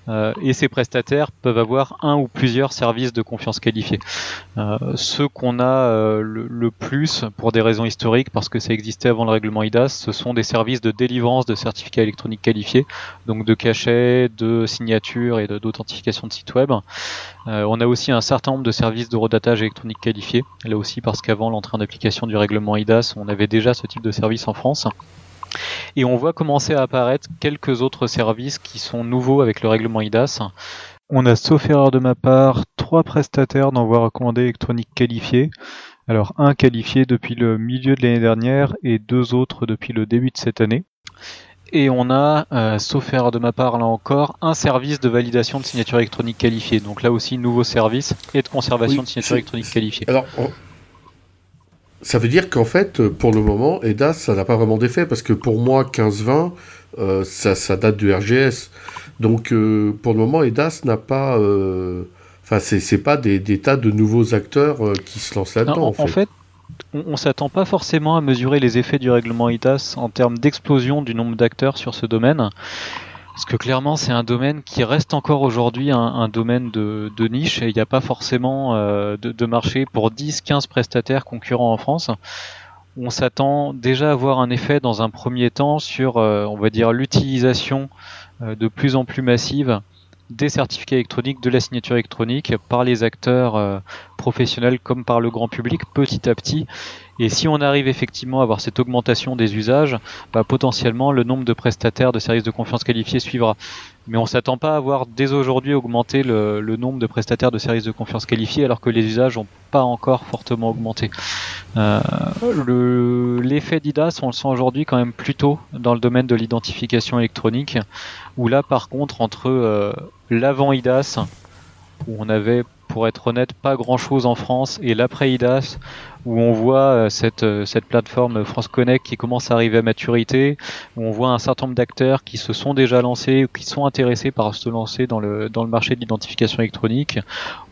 Speaker 2: Euh, et ces prestataires peuvent avoir un ou plusieurs services de confiance qualifiés. Euh, ceux qu'on a euh, le, plus, pour des raisons historiques, parce que ça existait avant le règlement IDAS, ce sont des services de délivrance de certificats électroniques qualifiés, donc de cachet, de signature et d'authentification de, sites web. on a aussi un certain nombre de services de redatage électronique qualifiés, là aussi parce qu'avant l'entrée en application du règlement IDAS, on avait déjà ce type de service en France. Et on voit commencer à apparaître quelques autres services qui sont nouveaux avec le règlement IDAS. On a, sauf erreur de ma part, trois prestataires d'envoi recommandé électronique qualifiés. Alors un qualifié depuis le milieu de l'année dernière et deux autres depuis le début de cette année. Et on a, euh, sauf erreur de ma part là encore, un service de validation de signature électronique qualifiée. Donc là aussi, nouveau service et de conservation de signature électronique qualifiée.
Speaker 5: Alors, ça veut dire qu'en fait, pour le moment, EDAS, ça n'a pas vraiment d'effet, parce que pour moi, 15-20, euh, ça, date du RGS. Donc, euh, pour le moment, EDAS n'a pas... Euh, enfin, c'est pas des, tas de nouveaux acteurs qui se lancent là-dedans.
Speaker 2: En, fait, on, on s'attend pas forcément à mesurer les effets du règlement EDAS en termes d'explosion du nombre d'acteurs sur ce domaine. Parce que clairement, c'est un domaine qui reste encore aujourd'hui un, domaine de, niche et il n'y a pas forcément euh, de, marché pour 10-15 prestataires concurrents en France. On s'attend déjà à avoir un effet dans un premier temps sur, euh, on va dire, l'utilisation euh, de plus en plus massive des certificats électroniques, de la signature électronique par les acteurs professionnels comme par le grand public petit à petit et si on arrive effectivement à avoir cette augmentation des usages, bah, potentiellement le nombre de prestataires de services de confiance qualifiés suivra. Mais on s'attend pas à voir dès aujourd'hui augmenter le, nombre de prestataires de services de confiance qualifiés alors que les usages n'ont pas encore fortement augmenté. Euh, L'effet d'IDAS, on le sent aujourd'hui quand même plutôt dans le domaine de l'identification électronique, où là par contre entre euh, l'avant IDAS, où on avait pour être honnête, pas grand chose en France. Et l'après IDAS, où on voit euh, cette, euh, cette plateforme France Connect qui commence à arriver à maturité, où on voit un certain nombre d'acteurs qui se sont déjà lancés ou qui sont intéressés par se lancer dans le, marché de l'identification électronique,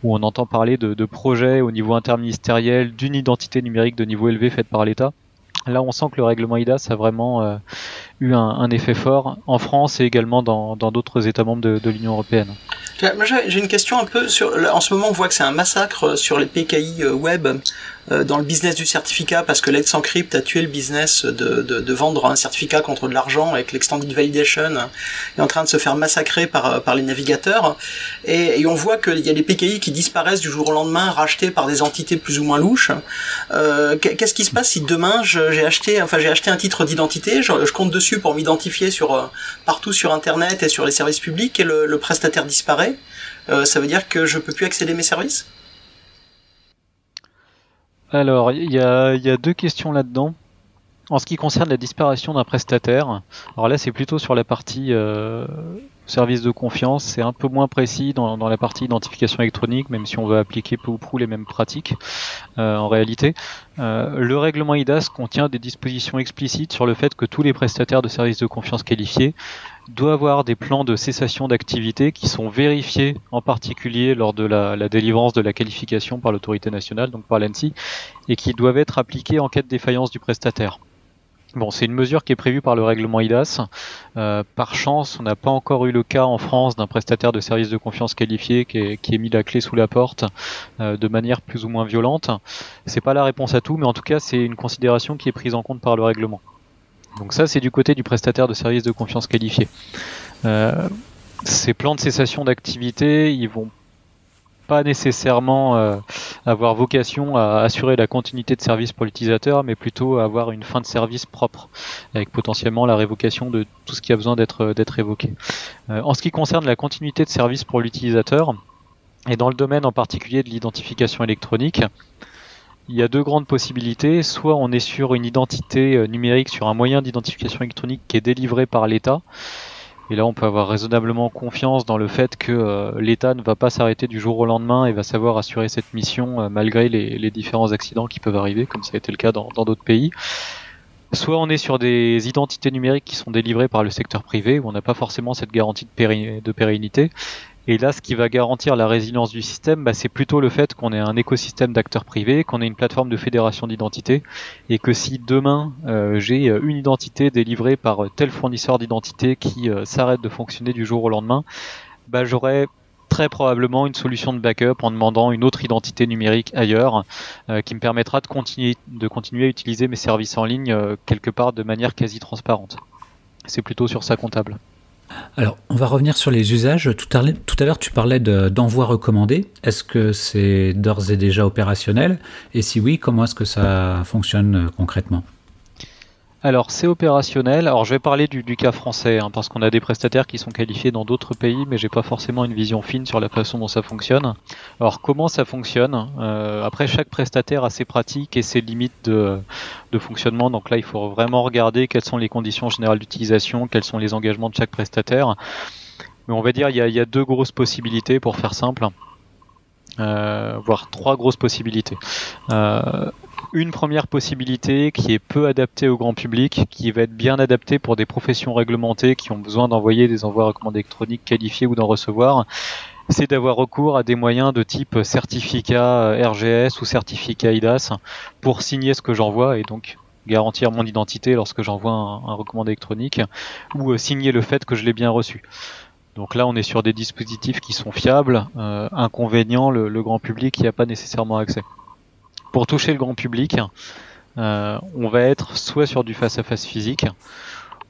Speaker 2: où on entend parler de, projets au niveau interministériel d'une identité numérique de niveau élevé faite par l'État. Là, on sent que le règlement IDAS a vraiment euh, eu un, effet fort en France et également dans d'autres États membres de l'Union européenne.
Speaker 3: J'ai une question un peu sur. En ce moment, on voit que c'est un massacre sur les PKI web euh, dans le business du certificat parce que Let's Encrypt a tué le business de, de, de vendre un certificat contre de l'argent avec l'extended validation est en train de se faire massacrer par, par les navigateurs. Et, et on voit qu'il y a des PKI qui disparaissent du jour au lendemain rachetés par des entités plus ou moins louches. Euh, qu'est-ce qui se passe si demain j'ai acheté enfin j'ai acheté un titre d'identité je, je, compte dessus pour m'identifier sur euh, partout sur internet et sur les services publics et le, le prestataire disparaît euh, ça veut dire que je peux plus accéder à mes services?
Speaker 2: Alors, il y a, deux questions là-dedans. En ce qui concerne la disparition d'un prestataire, alors là c'est plutôt sur la partie euh, service de confiance, c'est un peu moins précis dans, la partie identification électronique, même si on veut appliquer peu ou prou les mêmes pratiques euh, en réalité. Euh, le règlement IDAS contient des dispositions explicites sur le fait que tous les prestataires de services de confiance qualifiés doivent avoir des plans de cessation d'activité qui sont vérifiés en particulier lors de la, la délivrance de la qualification par l'autorité nationale, donc par l'ANSI, et qui doivent être appliqués en cas de défaillance du prestataire. Bon, c'est une mesure qui est prévue par le règlement IDAS. Euh, par chance, on n'a pas encore eu le cas en France d'un prestataire de services de confiance qualifié qui ait, mis la clé sous la porte euh, de manière plus ou moins violente. C'est pas la réponse à tout, mais en tout cas, c'est une considération qui est prise en compte par le règlement. Donc ça, c'est du côté du prestataire de services de confiance qualifié. Euh, ces plans de cessation d'activité, ils vont pas nécessairement euh, avoir vocation à assurer la continuité de service pour l'utilisateur, mais plutôt avoir une fin de service propre, avec potentiellement la révocation de tout ce qui a besoin d'être évoqué. Euh, en ce qui concerne la continuité de service pour l'utilisateur, et dans le domaine en particulier de l'identification électronique, il y a deux grandes possibilités. Soit on est sur une identité euh, numérique, sur un moyen d'identification électronique qui est délivré par l'État, et là, on peut avoir raisonnablement confiance dans le fait que euh, l'État ne va pas s'arrêter du jour au lendemain et va savoir assurer cette mission euh, malgré les, différents accidents qui peuvent arriver, comme ça a été le cas dans d'autres pays. Soit on est sur des identités numériques qui sont délivrées par le secteur privé, où on n'a pas forcément cette garantie de, de pérennité. Et là, ce qui va garantir la résilience du système, bah, c'est plutôt le fait qu'on ait un écosystème d'acteurs privés, qu'on ait une plateforme de fédération d'identité, et que si demain euh, j'ai une identité délivrée par tel fournisseur d'identité qui s'arrête de fonctionner du jour au lendemain, bah, j'aurai très probablement une solution de backup en demandant une autre identité numérique ailleurs euh, qui me permettra de continuer, de continuer à utiliser mes services en ligne euh, quelque part de manière quasi transparente. C'est plutôt sur ça comptable.
Speaker 1: Alors, on va revenir sur les usages. Tout à, l'heure, tu parlais d'envoi recommandé. Est-ce que c'est d'ores et déjà opérationnel? Et si oui, comment est-ce que ça fonctionne euh, concrètement?
Speaker 2: Alors c'est opérationnel. Alors je vais parler du, cas français hein, parce qu'on a des prestataires qui sont qualifiés dans d'autres pays, mais j'ai pas forcément une vision fine sur la façon dont ça fonctionne. Alors comment ça fonctionne euh, Après chaque prestataire a ses pratiques et ses limites de, fonctionnement. Donc là il faut vraiment regarder quelles sont les conditions générales d'utilisation, quels sont les engagements de chaque prestataire. Mais on va dire il y a, deux grosses possibilités pour faire simple. Euh, voire trois grosses possibilités. Euh, une première possibilité qui est peu adaptée au grand public, qui va être bien adaptée pour des professions réglementées qui ont besoin d'envoyer des envois recommandés électroniques qualifiés ou d'en recevoir, c'est d'avoir recours à des moyens de type certificat RGS ou certificat IDAS pour signer ce que j'envoie et donc garantir mon identité lorsque j'envoie un, recommandé électronique ou euh, signer le fait que je l'ai bien reçu. Donc là, on est sur des dispositifs qui sont fiables. Euh, inconvénient, le, le grand public n'y a pas nécessairement accès pour toucher le grand public, euh, on va être soit sur du face-à-face physique,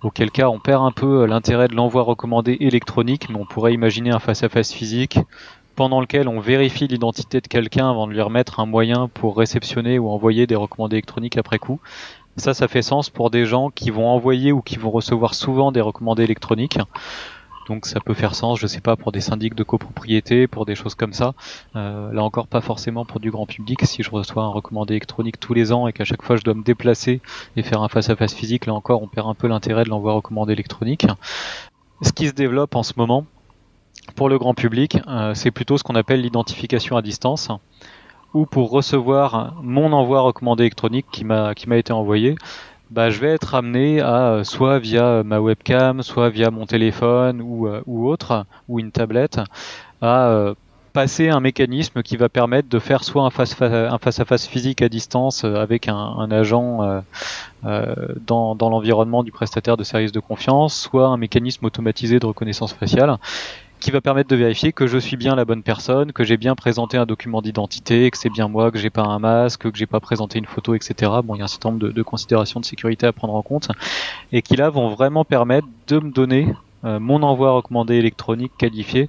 Speaker 2: auquel cas on perd un peu l'intérêt de l'envoi recommandé électronique, mais on pourrait imaginer un face-à-face physique pendant lequel on vérifie l'identité de quelqu'un avant de lui remettre un moyen pour réceptionner ou envoyer des recommandés électroniques après coup. Ça, ça fait sens pour des gens qui vont envoyer ou qui vont recevoir souvent des recommandés électroniques. Donc ça peut faire sens, je sais pas, pour des syndics de copropriété, pour des choses comme ça. Euh, là encore, pas forcément pour du grand public. Si je reçois un recommandé électronique tous les ans et qu'à chaque fois je dois me déplacer et faire un face-à-face physique, là encore, on perd un peu l'intérêt de l'envoi recommandé électronique. Ce qui se développe en ce moment, pour le grand public, euh, c'est plutôt ce qu'on appelle l'identification à distance ou pour recevoir mon envoi recommandé électronique qui m'a qui m'a été envoyé, bah, je vais être amené à euh, soit via ma webcam, soit via mon téléphone ou, euh, ou autre, ou une tablette, à euh, passer un mécanisme qui va permettre de faire soit un face-à-face physique à distance avec un, un agent euh, dans, dans l'environnement du prestataire de service de confiance, soit un mécanisme automatisé de reconnaissance faciale qui va permettre de vérifier que je suis bien la bonne personne, que j'ai bien présenté un document d'identité, que c'est bien moi, que j'ai pas un masque, que j'ai pas présenté une photo, etc. Bon, il y a un certain nombre de, considérations de sécurité à prendre en compte et qui là vont vraiment permettre de me donner euh, mon envoi recommandé électronique qualifié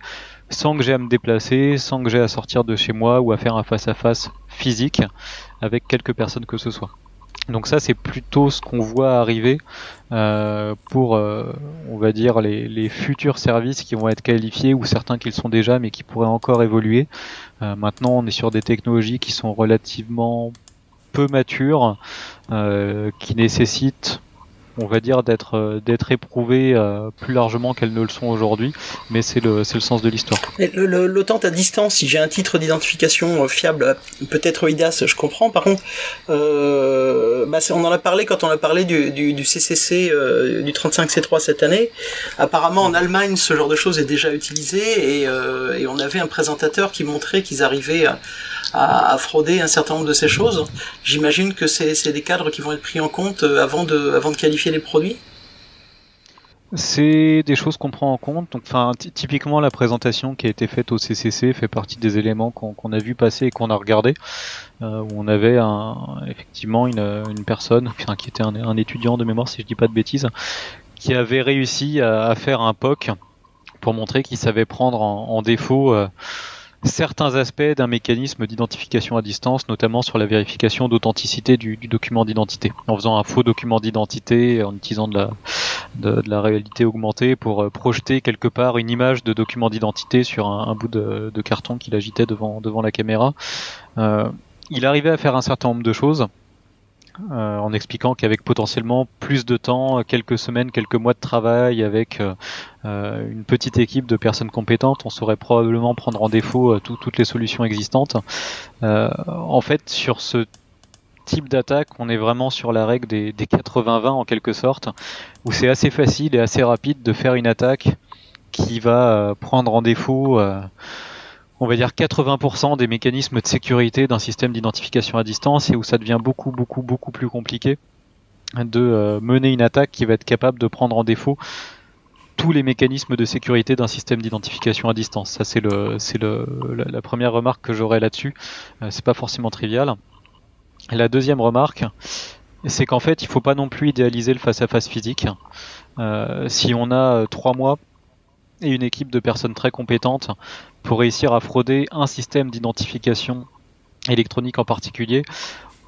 Speaker 2: sans que j'ai à me déplacer, sans que j'ai à sortir de chez moi ou à faire un face à -face physique avec quelques personnes que ce soit. Donc ça, c'est plutôt ce qu'on voit arriver euh, pour, euh, on va dire, les, futurs services qui vont être qualifiés ou certains qui le sont déjà, mais qui pourraient encore évoluer. Euh, maintenant, on est sur des technologies qui sont relativement peu matures, qui nécessitent on va dire d'être euh, d'être éprouvées euh, plus largement qu'elles ne le sont aujourd'hui, mais c'est le c'est le sens de l'histoire.
Speaker 3: L'OTAN à distance, si j'ai un titre d'identification euh, fiable, peut-être IDAS, je comprends. Par contre, bah on en a parlé quand on a parlé du, CCC du 35C3 cette année. Apparemment, en Allemagne, ce genre de choses est déjà utilisé et, et on avait un présentateur qui montrait qu'ils arrivaient à à, frauder un certain nombre de ces choses. J'imagine que c'est des cadres qui vont être pris en compte euh, avant de, avant de qualifier les produits
Speaker 2: c'est des choses qu'on prend en compte. Donc, enfin, typiquement, la présentation qui a été faite au CCC fait partie des éléments qu'on a vu passer et qu'on a regardé. Euh, où on avait effectivement une, personne, qui était un, étudiant de mémoire, si je dis pas de bêtises, qui avait réussi à, faire un POC pour montrer qu'il savait prendre en, défaut euh, certains aspects d'un mécanisme d'identification à distance, notamment sur la vérification d'authenticité du, document d'identité, en faisant un faux document d'identité, en utilisant de la, réalité augmentée pour euh, projeter quelque part une image de document d'identité sur un, bout de, carton qu'il agitait devant, devant la caméra. Euh, il arrivait à faire un certain nombre de choses. Euh, en expliquant qu'avec potentiellement plus de temps, quelques semaines, quelques mois de travail, avec euh, une petite équipe de personnes compétentes, on saurait probablement prendre en défaut euh, toutes les solutions existantes. en fait, sur ce type d'attaque, on est vraiment sur la règle des, des 80-20 en quelque sorte, où c'est assez facile et assez rapide de faire une attaque qui va prendre en défaut on va dire 80% des mécanismes de sécurité d'un système d'identification à distance et où ça devient beaucoup beaucoup beaucoup plus compliqué de euh, mener une attaque qui va être capable de prendre en défaut tous les mécanismes de sécurité d'un système d'identification à distance. Ça c'est le c'est le la, première remarque que j'aurais là-dessus. Euh, c'est pas forcément trivial. La deuxième remarque, c'est qu'en fait, il faut pas non plus idéaliser le face-à-face physique. Euh, si on a trois mois et une équipe de personnes très compétentes pour réussir à frauder un système d'identification électronique en particulier,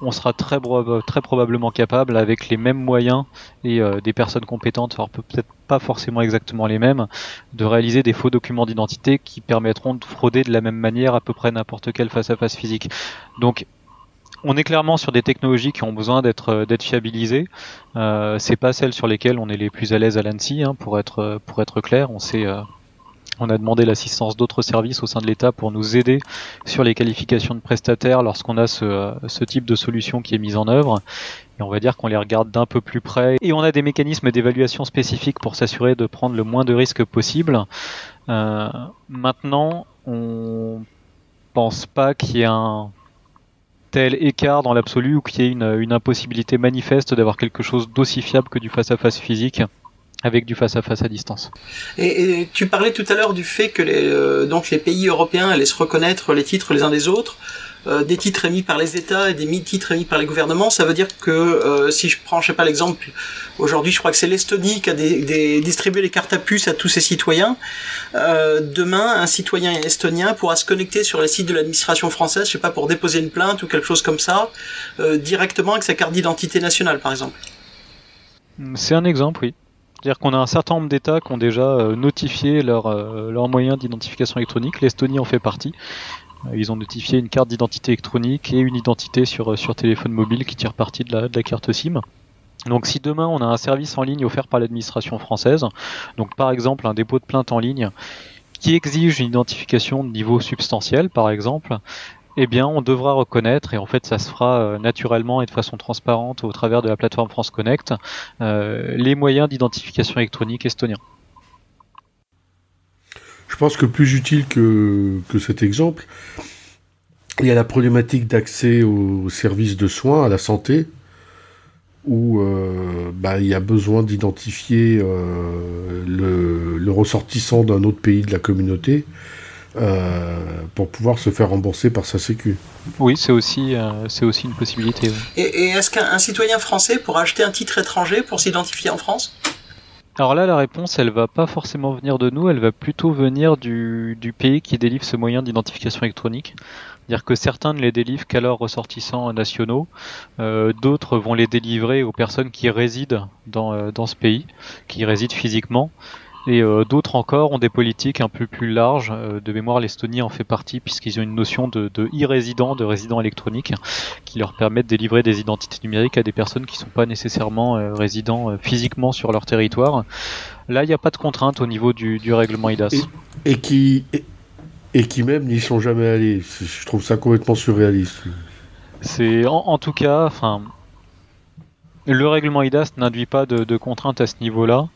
Speaker 2: on sera très, très probablement capable, avec les mêmes moyens et euh, des personnes compétentes, alors peut-être pas forcément exactement les mêmes, de réaliser des faux documents d'identité qui permettront de frauder de la même manière à peu près n'importe quel face-à-face physique. Donc on est clairement sur des technologies qui ont besoin d'être euh, d'être fiabilisées. Euh, c'est pas celles sur lesquelles on est les plus à l'aise à l'ANSI, hein, pour être euh, pour être clair. Euh, on a demandé l'assistance d'autres services au sein de l'État pour nous aider sur les qualifications de prestataires lorsqu'on a ce, type de solution qui est mise en œuvre. Et on va dire qu'on les regarde d'un peu plus près. Et on a des mécanismes d'évaluation spécifiques pour s'assurer de prendre le moins de risques possible. Maintenant, on pense pas qu'il y ait un tel écart dans l'absolu ou qu'il y ait une, impossibilité manifeste d'avoir quelque chose d'aussi fiable que du face-à-face physique avec du face-à-face à distance.
Speaker 3: Et, tu parlais tout à l'heure du fait que les, euh, donc les pays européens allaient se reconnaître les titres les uns des autres. Euh, des titres émis par les États et des titres émis par les gouvernements, ça veut dire que euh, si je prends, je sais pas l'exemple, aujourd'hui je crois que c'est l'Estonie qui a des, distribué les cartes à puce à tous ses citoyens. Euh, demain, un citoyen estonien pourra se connecter sur les sites de l'administration française, je sais pas, pour déposer une plainte ou quelque chose comme ça, directement avec sa carte d'identité nationale, par exemple.
Speaker 2: C'est un exemple, oui. C'est-à-dire qu'on a un certain nombre d'États qui ont déjà notifié leurs leur moyens d'identification électronique. L'Estonie en fait partie. Euh, ils ont notifié une carte d'identité électronique et une identité sur, euh, sur téléphone mobile qui tire parti de la, de la carte SIM. Donc si demain on a un service en ligne offert par l'administration française, donc par exemple un dépôt de plainte en ligne qui exige une identification de niveau substantiel par exemple, eh bien on devra reconnaître, et en fait ça se fera euh, naturellement et de façon transparente au travers de la plateforme France Connect, les moyens d'identification électronique estoniens.
Speaker 5: Je pense que plus utile que, cet exemple, il y a la problématique d'accès aux services de soins, à la santé, où euh, bah, il y a besoin d'identifier euh, le, ressortissant d'un autre pays de la communauté euh, pour pouvoir se faire rembourser par sa sécu.
Speaker 2: Oui, c'est aussi, c'est aussi une possibilité.
Speaker 3: Et, et est-ce qu'un citoyen français pourra acheter un titre étranger pour s'identifier en France?
Speaker 2: Alors là, la réponse, elle va pas forcément venir de nous, elle va plutôt venir du, du pays qui délivre ce moyen d'identification électronique. C'est-à-dire que certains ne les délivrent qu'à leurs ressortissants nationaux, euh, d'autres vont les délivrer aux personnes qui résident dans, euh, dans ce pays, qui résident physiquement. Et euh, d'autres encore ont des politiques un peu plus larges. Euh, de mémoire, l'Estonie en fait partie puisqu'ils ont une notion de, de e-résident, de résident électronique, qui leur permet de délivrer des identités numériques à des personnes qui ne sont pas nécessairement euh, résidents physiquement sur leur territoire. Là, il n'y a pas de contrainte au niveau du, du règlement IDAS.
Speaker 5: Et, qui, et, qui même n'y sont jamais allés. Je trouve ça complètement surréaliste.
Speaker 2: C'est en, en, tout cas, enfin, le règlement IDAS n'induit pas de, de contraintes à ce niveau-là.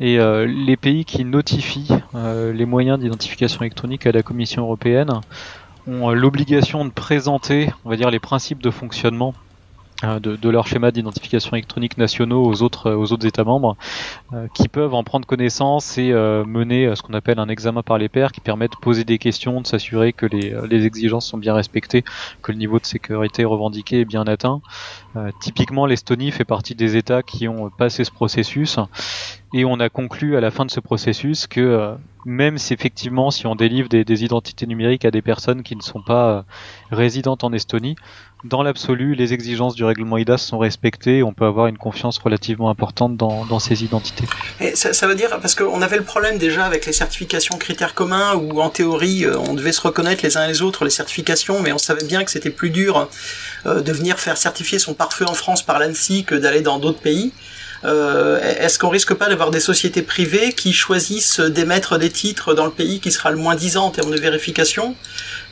Speaker 2: Et euh, les pays qui notifient euh, les moyens d'identification électronique à la Commission européenne ont euh, l'obligation de présenter, on va dire, les principes de fonctionnement de, leur schéma d'identification électronique nationaux aux autres, aux autres États membres, qui peuvent en prendre connaissance et mener ce qu'on appelle un examen par les pairs, qui permet de poser des questions, de s'assurer que les, les, exigences sont bien respectées, que le niveau de sécurité revendiqué est bien atteint. typiquement, l'Estonie fait partie des États qui ont passé ce processus, et on a conclu à la fin de ce processus que même si effectivement, si on délivre des, identités numériques à des personnes qui ne sont pas résidentes en Estonie, dans l'absolu, les exigences du règlement IDAS sont respectées. On peut avoir une confiance relativement importante dans, ces identités.
Speaker 3: Et ça, ça veut dire, parce qu'on avait le problème déjà avec les certifications critères communs, où en théorie, euh, on devait se reconnaître les uns les autres les certifications, mais on savait bien que c'était plus dur euh, de venir faire certifier son pare-feu en France par l'ANSI que d'aller dans d'autres pays. Euh, Est-ce qu'on risque pas d'avoir des sociétés privées qui choisissent d'émettre des titres dans le pays qui sera le moins disant en termes de vérification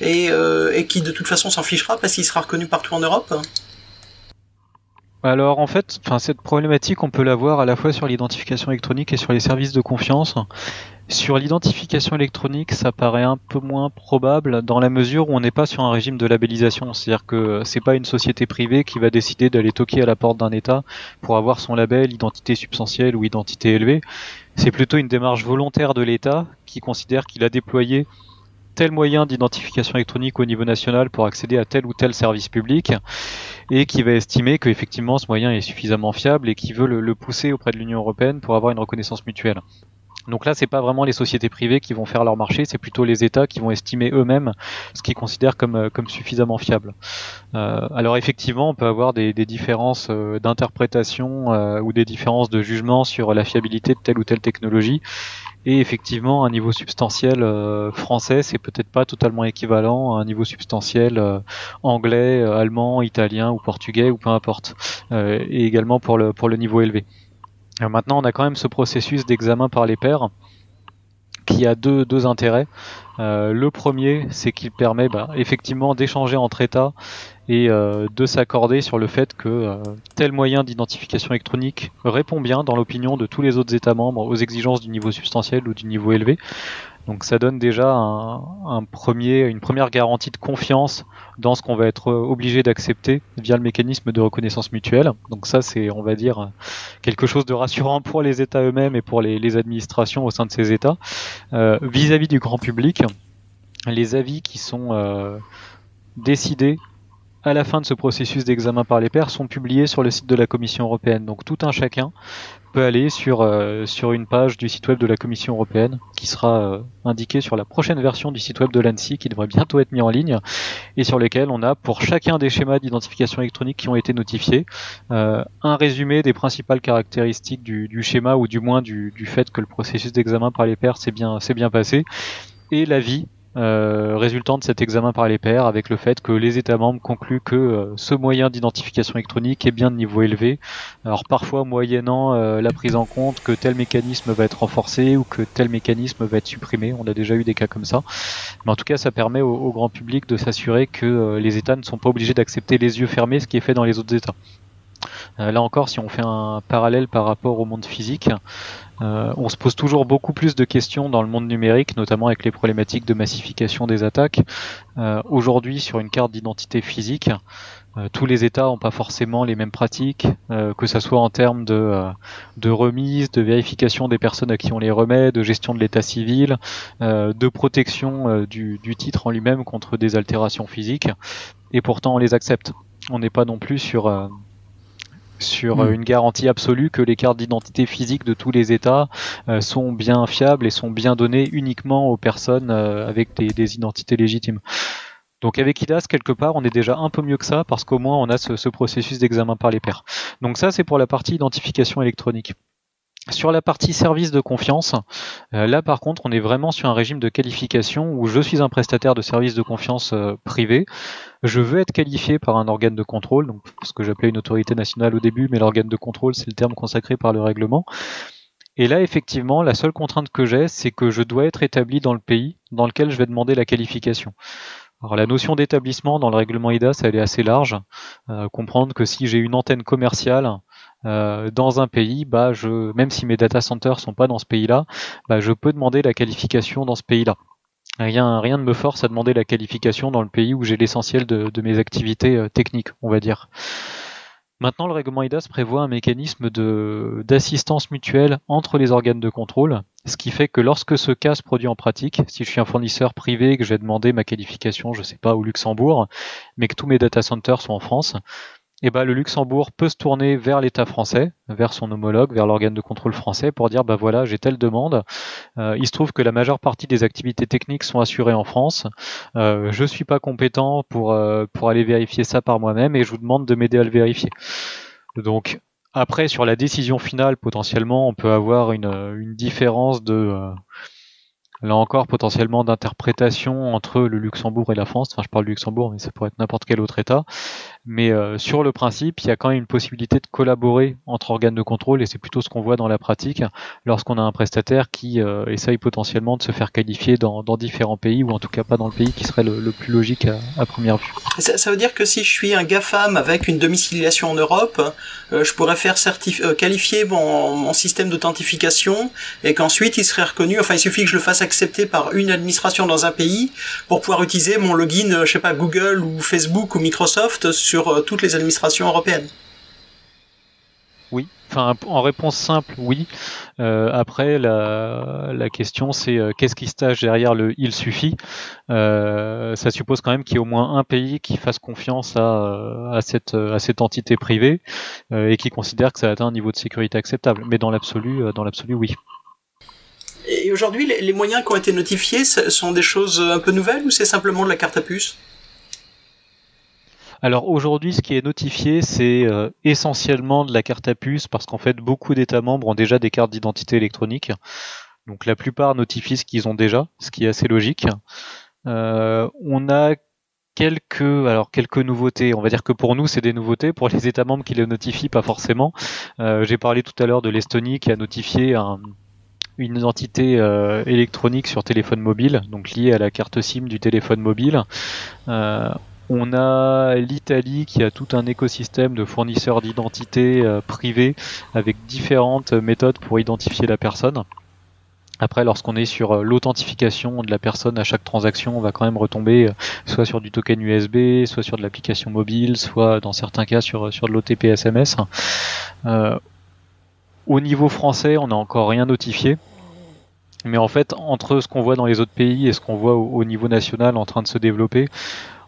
Speaker 3: et, euh, et qui de toute façon s'en fichera parce qu'il sera reconnu partout en Europe?
Speaker 2: Alors en fait, cette problématique, on peut la voir à la fois sur l'identification électronique et sur les services de confiance. Sur l'identification électronique, ça paraît un peu moins probable dans la mesure où on n'est pas sur un régime de labellisation. C'est-à-dire que c'est pas une société privée qui va décider d'aller toquer à la porte d'un État pour avoir son label identité substantielle ou identité élevée. C'est plutôt une démarche volontaire de l'État qui considère qu'il a déployé tel moyen d'identification électronique au niveau national pour accéder à tel ou tel service public et qui va estimer qu'effectivement ce moyen est suffisamment fiable et qui veut le, pousser auprès de l'Union européenne pour avoir une reconnaissance mutuelle. Donc là, c'est pas vraiment les sociétés privées qui vont faire leur marché, c'est plutôt les États qui vont estimer eux-mêmes ce qu'ils considèrent comme, euh, comme suffisamment fiable. Euh, alors effectivement, on peut avoir des, différences euh, d'interprétation ou des différences de jugement sur la fiabilité de telle ou telle technologie. Et effectivement, un niveau substantiel euh, français, c'est peut-être pas totalement équivalent à un niveau substantiel euh, anglais, euh, allemand, italien ou portugais ou peu importe. et également pour le pour le niveau élevé. maintenant, on a quand même ce processus d'examen par les pairs qui a deux, deux intérêts. le premier, c'est qu'il permet bah, effectivement d'échanger entre États et euh, de s'accorder sur le fait que euh, tel moyen d'identification électronique répond bien, dans l'opinion de tous les autres États membres, aux exigences du niveau substantiel ou du niveau élevé. Donc ça donne déjà une première garantie de confiance dans ce qu'on va être obligé d'accepter via le mécanisme de reconnaissance mutuelle. Donc ça c'est, on va dire, quelque chose de rassurant pour les États eux-mêmes et pour les, administrations au sein de ces États. Euh, vis-à-vis du grand public, les avis qui sont décidés à la fin de ce processus d'examen par les pairs sont publiés sur le site de la Commission européenne. Donc tout un chacun peut aller sur, euh, sur une page du site web de la Commission européenne qui sera euh, indiquée sur la prochaine version du site web de l'ANSI qui devrait bientôt être mis en ligne et sur lequel on a pour chacun des schémas d'identification électronique qui ont été notifiés euh, un résumé des principales caractéristiques du, schéma ou du moins du, du fait que le processus d'examen par les pairs s'est bien, bien passé et l'avis euh, résultant de cet examen par les pairs avec le fait que les États membres concluent que euh, ce moyen d'identification électronique est bien de niveau élevé, alors parfois moyennant euh, la prise en compte que tel mécanisme va être renforcé ou que tel mécanisme va être supprimé, on a déjà eu des cas comme ça, mais en tout cas ça permet au, grand public de s'assurer que les États ne sont pas obligés d'accepter les yeux fermés ce qui est fait dans les autres États. là encore, si on fait un parallèle par rapport au monde physique, euh, on se pose toujours beaucoup plus de questions dans le monde numérique, notamment avec les problématiques de massification des attaques. Euh, aujourd'hui, sur une carte d'identité physique, euh, tous les États n'ont pas forcément les mêmes pratiques, que ce soit en termes de, remise, de vérification des personnes à qui on les remet, de gestion de l'état civil, de protection du, titre en lui-même contre des altérations physiques. Et pourtant, on les accepte. On n'est pas non plus sur sur euh, hmm. une garantie absolue que les cartes d'identité physique de tous les États euh, sont bien fiables et sont bien données uniquement aux personnes euh, avec des, identités légitimes. Donc avec IDAS, quelque part, on est déjà un peu mieux que ça parce qu'au moins on a ce processus d'examen par les pairs. Donc ça, c'est pour la partie identification électronique. Sur la partie service de confiance, euh, là par contre on est vraiment sur un régime de qualification où je suis un prestataire de service de confiance euh, privé, je veux être qualifié par un organe de contrôle, donc ce que j'appelais une autorité nationale au début, mais l'organe de contrôle c'est le terme consacré par le règlement. Et là effectivement la seule contrainte que j'ai c'est que je dois être établi dans le pays dans lequel je vais demander la qualification. Alors la notion d'établissement dans le règlement IDAS elle est assez large. Euh, comprendre que si j'ai une antenne commerciale euh, dans un pays, bah je, même si mes data centers sont pas dans ce pays-là, bah, je peux demander la qualification dans ce pays-là. Rien, rien ne me force à demander la qualification dans le pays où j'ai l'essentiel de, de, mes activités euh, techniques, on va dire. Maintenant, le règlement IDAS prévoit un mécanisme d'assistance mutuelle entre les organes de contrôle, ce qui fait que lorsque ce cas se produit en pratique, si je suis un fournisseur privé et que je vais demander ma qualification, je sais pas, au Luxembourg, mais que tous mes data centers sont en France, eh ben, le Luxembourg peut se tourner vers l'État français, vers son homologue, vers l'organe de contrôle français pour dire bah voilà j'ai telle demande. Euh, il se trouve que la majeure partie des activités techniques sont assurées en France. Euh, je suis pas compétent pour euh, pour aller vérifier ça par moi-même et je vous demande de m'aider à le vérifier. Donc après sur la décision finale potentiellement on peut avoir une, une différence de euh, là encore potentiellement d'interprétation entre le Luxembourg et la France. Enfin, je parle du Luxembourg, mais ça pourrait être n'importe quel autre État. Mais euh, sur le principe, il y a quand même une possibilité de collaborer entre organes de contrôle et c'est plutôt ce qu'on voit dans la pratique lorsqu'on a un prestataire qui euh, essaye potentiellement de se faire qualifier dans, différents pays ou en tout cas pas dans le pays qui serait le, plus logique à, première vue.
Speaker 3: Ça, veut dire que si je suis un GAFAM avec une domiciliation en Europe, euh, je pourrais faire qualifier mon, mon système d'authentification et qu'ensuite il serait reconnu, enfin il suffit que je le fasse accepter par une administration dans un pays pour pouvoir utiliser mon login, je sais pas, Google ou Facebook ou Microsoft sur euh, toutes les administrations européennes
Speaker 2: Oui, enfin en réponse simple, oui. Euh, après, la, la question c'est euh, qu'est-ce qui se cache derrière le il suffit Ça suppose quand même qu'il y ait au moins un pays qui fasse confiance à, à, cette, à cette entité privée et qui considère que ça atteint un niveau de sécurité acceptable. Mais dans l'absolu, dans l'absolu, oui.
Speaker 3: Et aujourd'hui, les moyens qui ont été notifiés sont des choses un peu nouvelles ou c'est simplement de la carte à puce?
Speaker 2: Alors aujourd'hui, ce qui est notifié, c'est euh, essentiellement de la carte à puce parce qu'en fait, beaucoup d'États membres ont déjà des cartes d'identité électronique. Donc la plupart notifient ce qu'ils ont déjà, ce qui est assez logique. Euh, on a quelques alors quelques nouveautés. On va dire que pour nous c'est des nouveautés. Pour les États membres qui les notifient, pas forcément. Euh, j'ai parlé tout à l'heure de l'Estonie qui a notifié une identité électronique sur téléphone mobile, donc liée à la carte SIM du téléphone mobile. On a l'Italie qui a tout un écosystème de fournisseurs d'identité euh, privés avec différentes méthodes pour identifier la personne. Après, lorsqu'on est sur euh, l'authentification de la personne à chaque transaction, on va quand même retomber euh, soit sur du token USB, soit sur de l'application mobile, soit dans certains cas sur, sur de l'OTP SMS. au niveau français, on n'a encore rien notifié. Mais en fait, entre ce qu'on voit dans les autres pays et ce qu'on voit au, niveau national en train de se développer,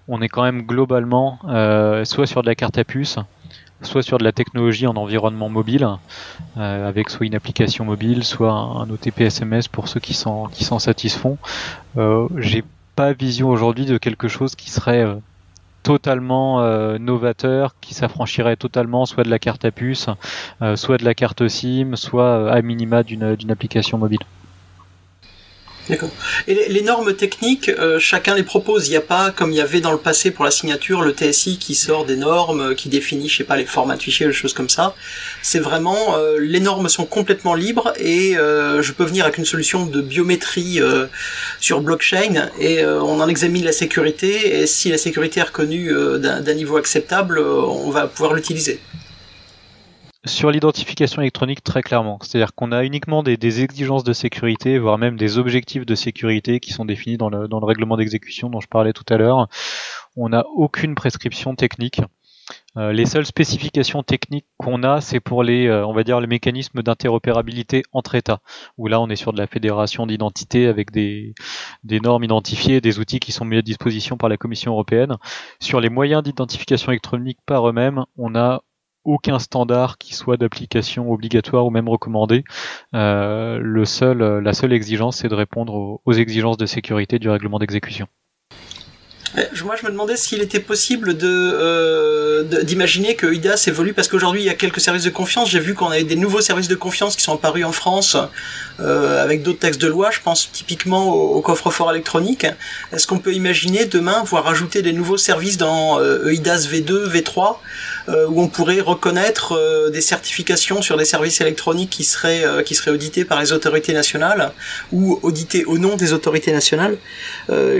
Speaker 2: on est quand même globalement euh, soit sur de la carte à puce, soit sur de la technologie en environnement mobile, euh, avec soit une application mobile, soit un, OTP SMS pour ceux qui s'en satisfont. Euh, J'ai pas vision aujourd'hui de quelque chose qui serait euh, totalement novateur, qui s'affranchirait totalement soit de la carte à puce, soit de la carte SIM, soit à minima d'une application mobile.
Speaker 3: D'accord. Et les, normes techniques, euh, chacun les propose. Il n'y a pas, comme il y avait dans le passé pour la signature, le TSI qui sort des normes, euh, qui définit, je sais pas, les formats de fichiers, des choses comme ça. C'est vraiment, euh, les normes sont complètement libres et je peux venir avec une solution de biométrie sur blockchain et on en examine la sécurité et si la sécurité est reconnue d'un niveau acceptable, on va pouvoir l'utiliser.
Speaker 2: Sur l'identification électronique, très clairement. C'est-à-dire qu'on a uniquement des, exigences de sécurité, voire même des objectifs de sécurité qui sont définis dans le, règlement d'exécution dont je parlais tout à l'heure. On n'a aucune prescription technique. Euh, les seules spécifications techniques qu'on a, c'est pour les, euh, on va dire, les mécanismes d'interopérabilité entre États, où là, on est sur de la fédération d'identité avec des, des normes identifiées, des outils qui sont mis à disposition par la Commission européenne. Sur les moyens d'identification électronique par eux-mêmes, on a aucun standard qui soit d'application obligatoire ou même recommandé. Euh, le seul, la seule exigence, c'est de répondre aux, exigences de sécurité du règlement d'exécution.
Speaker 3: Moi, je me demandais s'il était possible de euh, d'imaginer que IDAS évolue parce qu'aujourd'hui il y a quelques services de confiance. J'ai vu qu'on avait des nouveaux services de confiance qui sont apparus en France euh, avec d'autres textes de loi. Je pense typiquement au, coffre-fort électronique. Est-ce qu'on peut imaginer demain voir ajouter des nouveaux services dans euh, EIDAS V2, V3 euh, où on pourrait reconnaître euh, des certifications sur des services électroniques qui seraient euh, qui seraient audités par les autorités nationales ou audités au nom des autorités nationales,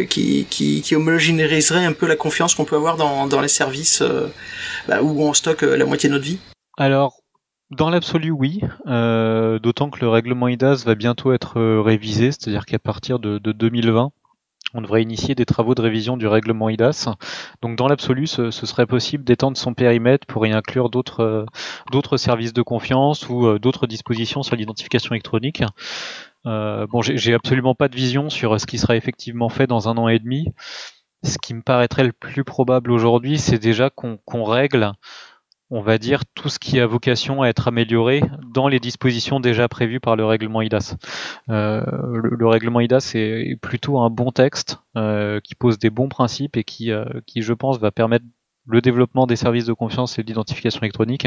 Speaker 3: qui, qui, qui un peu la confiance qu'on peut avoir dans, dans les services bah, où on stocke la moitié de notre vie.
Speaker 2: Alors dans l'absolu, oui. Euh, D'autant que le règlement IDAS va bientôt être révisé, c'est-à-dire qu'à partir de, de, 2020, on devrait initier des travaux de révision du règlement IDAS. Donc dans l'absolu, ce, serait possible d'étendre son périmètre pour y inclure d'autres euh, services de confiance ou euh, d'autres dispositions sur l'identification électronique. Euh, bon, j'ai absolument pas de vision sur ce qui sera effectivement fait dans un an et demi. Ce qui me paraîtrait le plus probable aujourd'hui, c'est déjà qu'on règle on va dire, tout ce qui a vocation à être amélioré dans les dispositions déjà prévues par le règlement IDAS. Euh, le, règlement IDAS est plutôt un bon texte euh, qui pose des bons principes et qui, euh, qui, je pense, va permettre le développement des services de confiance et d'identification électronique.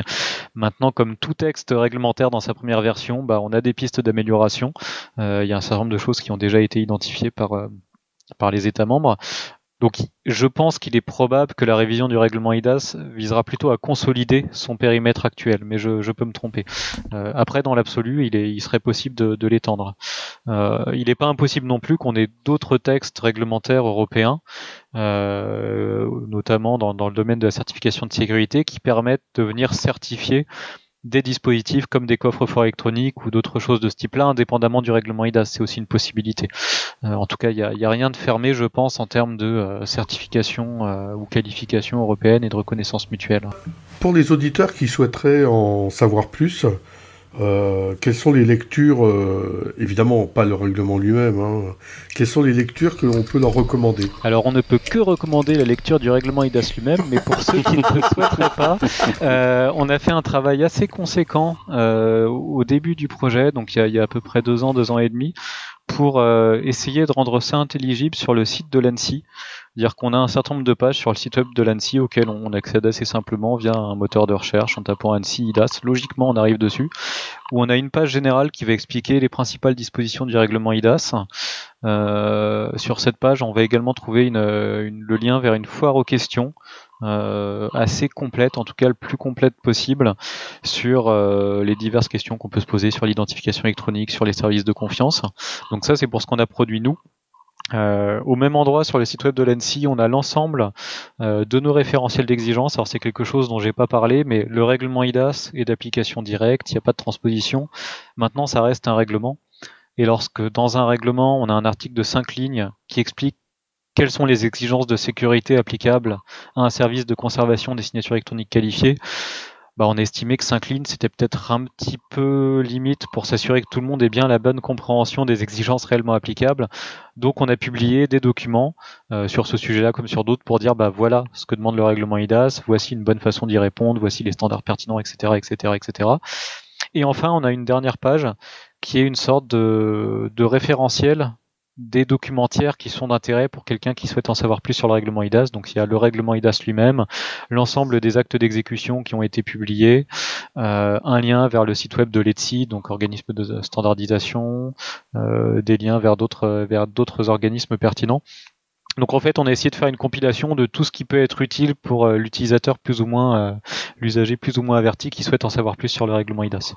Speaker 2: Maintenant, comme tout texte réglementaire dans sa première version, bah, on a des pistes d'amélioration. Il y a un certain nombre de choses qui ont déjà été identifiées par les États membres. Donc je pense qu'il est probable que la révision du règlement IDAS visera plutôt à consolider son périmètre actuel, mais je, peux me tromper. Euh, après, dans l'absolu, il, serait possible de, l'étendre. Euh, il n'est pas impossible non plus qu'on ait d'autres textes réglementaires européens, euh, notamment dans, dans, le domaine de la certification de sécurité, qui permettent de venir certifier des dispositifs comme des coffres forts électroniques ou d'autres choses de ce type-là, indépendamment du règlement IDAS. C'est aussi une possibilité. Euh, en tout cas, il n'y a, rien de fermé, je pense, en termes de euh, certification euh, ou qualification européenne et de reconnaissance mutuelle.
Speaker 5: Pour les auditeurs qui souhaiteraient en savoir plus, euh, quelles sont les lectures, euh, évidemment pas le règlement lui-même, hein, quelles sont les lectures que l'on peut leur recommander?
Speaker 2: Alors on ne peut que recommander la lecture du règlement IDAS lui-même, mais pour ceux qui ne le souhaiteraient pas, euh, on a fait un travail assez conséquent au début du projet, donc il y, a, à peu près deux ans, deux ans et demi, pour essayer de rendre ça intelligible sur le site de l'ANSI dire qu'on a un certain nombre de pages sur le site web de l'ANSI auxquelles on accède assez simplement via un moteur de recherche en tapant ANSI IDAS. Logiquement, on arrive dessus, où on a une page générale qui va expliquer les principales dispositions du règlement IDAS. Euh, sur cette page, on va également trouver le lien vers une foire aux questions. Euh, assez complète, en tout cas le plus complète possible, sur euh, les diverses questions qu'on peut se poser sur l'identification électronique, sur les services de confiance. Donc ça, c'est pour ce qu'on a produit nous. Euh, au même endroit sur le site web de l'ANSI, on a l'ensemble euh, de nos référentiels d'exigence. Alors c'est quelque chose dont j'ai pas parlé, mais le règlement IDAS est d'application directe, il n'y a pas de transposition. Maintenant, ça reste un règlement. Et lorsque dans un règlement, on a un article de 5 lignes qui explique quelles sont les exigences de sécurité applicables à un service de conservation des signatures électroniques qualifiées, bah, on a estimé que 5 lignes, c'était peut-être un petit peu limite pour s'assurer que tout le monde ait bien la bonne compréhension des exigences réellement applicables. Donc on a publié des documents euh, sur ce sujet-là comme sur d'autres pour dire bah voilà ce que demande le règlement IDAS, voici une bonne façon d'y répondre, voici les standards pertinents, etc., etc., etc. Et enfin, on a une dernière page qui est une sorte de référentiel des documentaires qui sont d'intérêt pour quelqu'un qui souhaite en savoir plus sur le règlement IDAS. Donc il y a le règlement IDAS lui-même, l'ensemble des actes d'exécution qui ont été publiés, euh, un lien vers le site web de l'ETSI, donc organisme de standardisation, euh, des liens vers d'autres vers d'autres organismes pertinents. Donc en fait, on a essayé de faire une compilation de tout ce qui peut être utile pour euh, l'utilisateur plus ou moins, l'usager plus ou moins averti qui souhaite en savoir plus sur le règlement IDAS.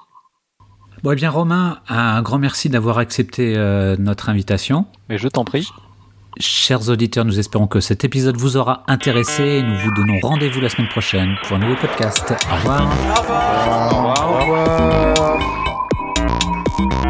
Speaker 1: Bon, eh bien, Romain, un grand merci d'avoir accepté euh, notre invitation.
Speaker 2: Mais je t'en prie.
Speaker 1: Chers auditeurs, nous espérons que cet épisode vous aura intéressé et nous vous donnons rendez-vous la semaine prochaine pour un nouveau podcast. Au revoir. Au revoir. Au revoir. Au revoir.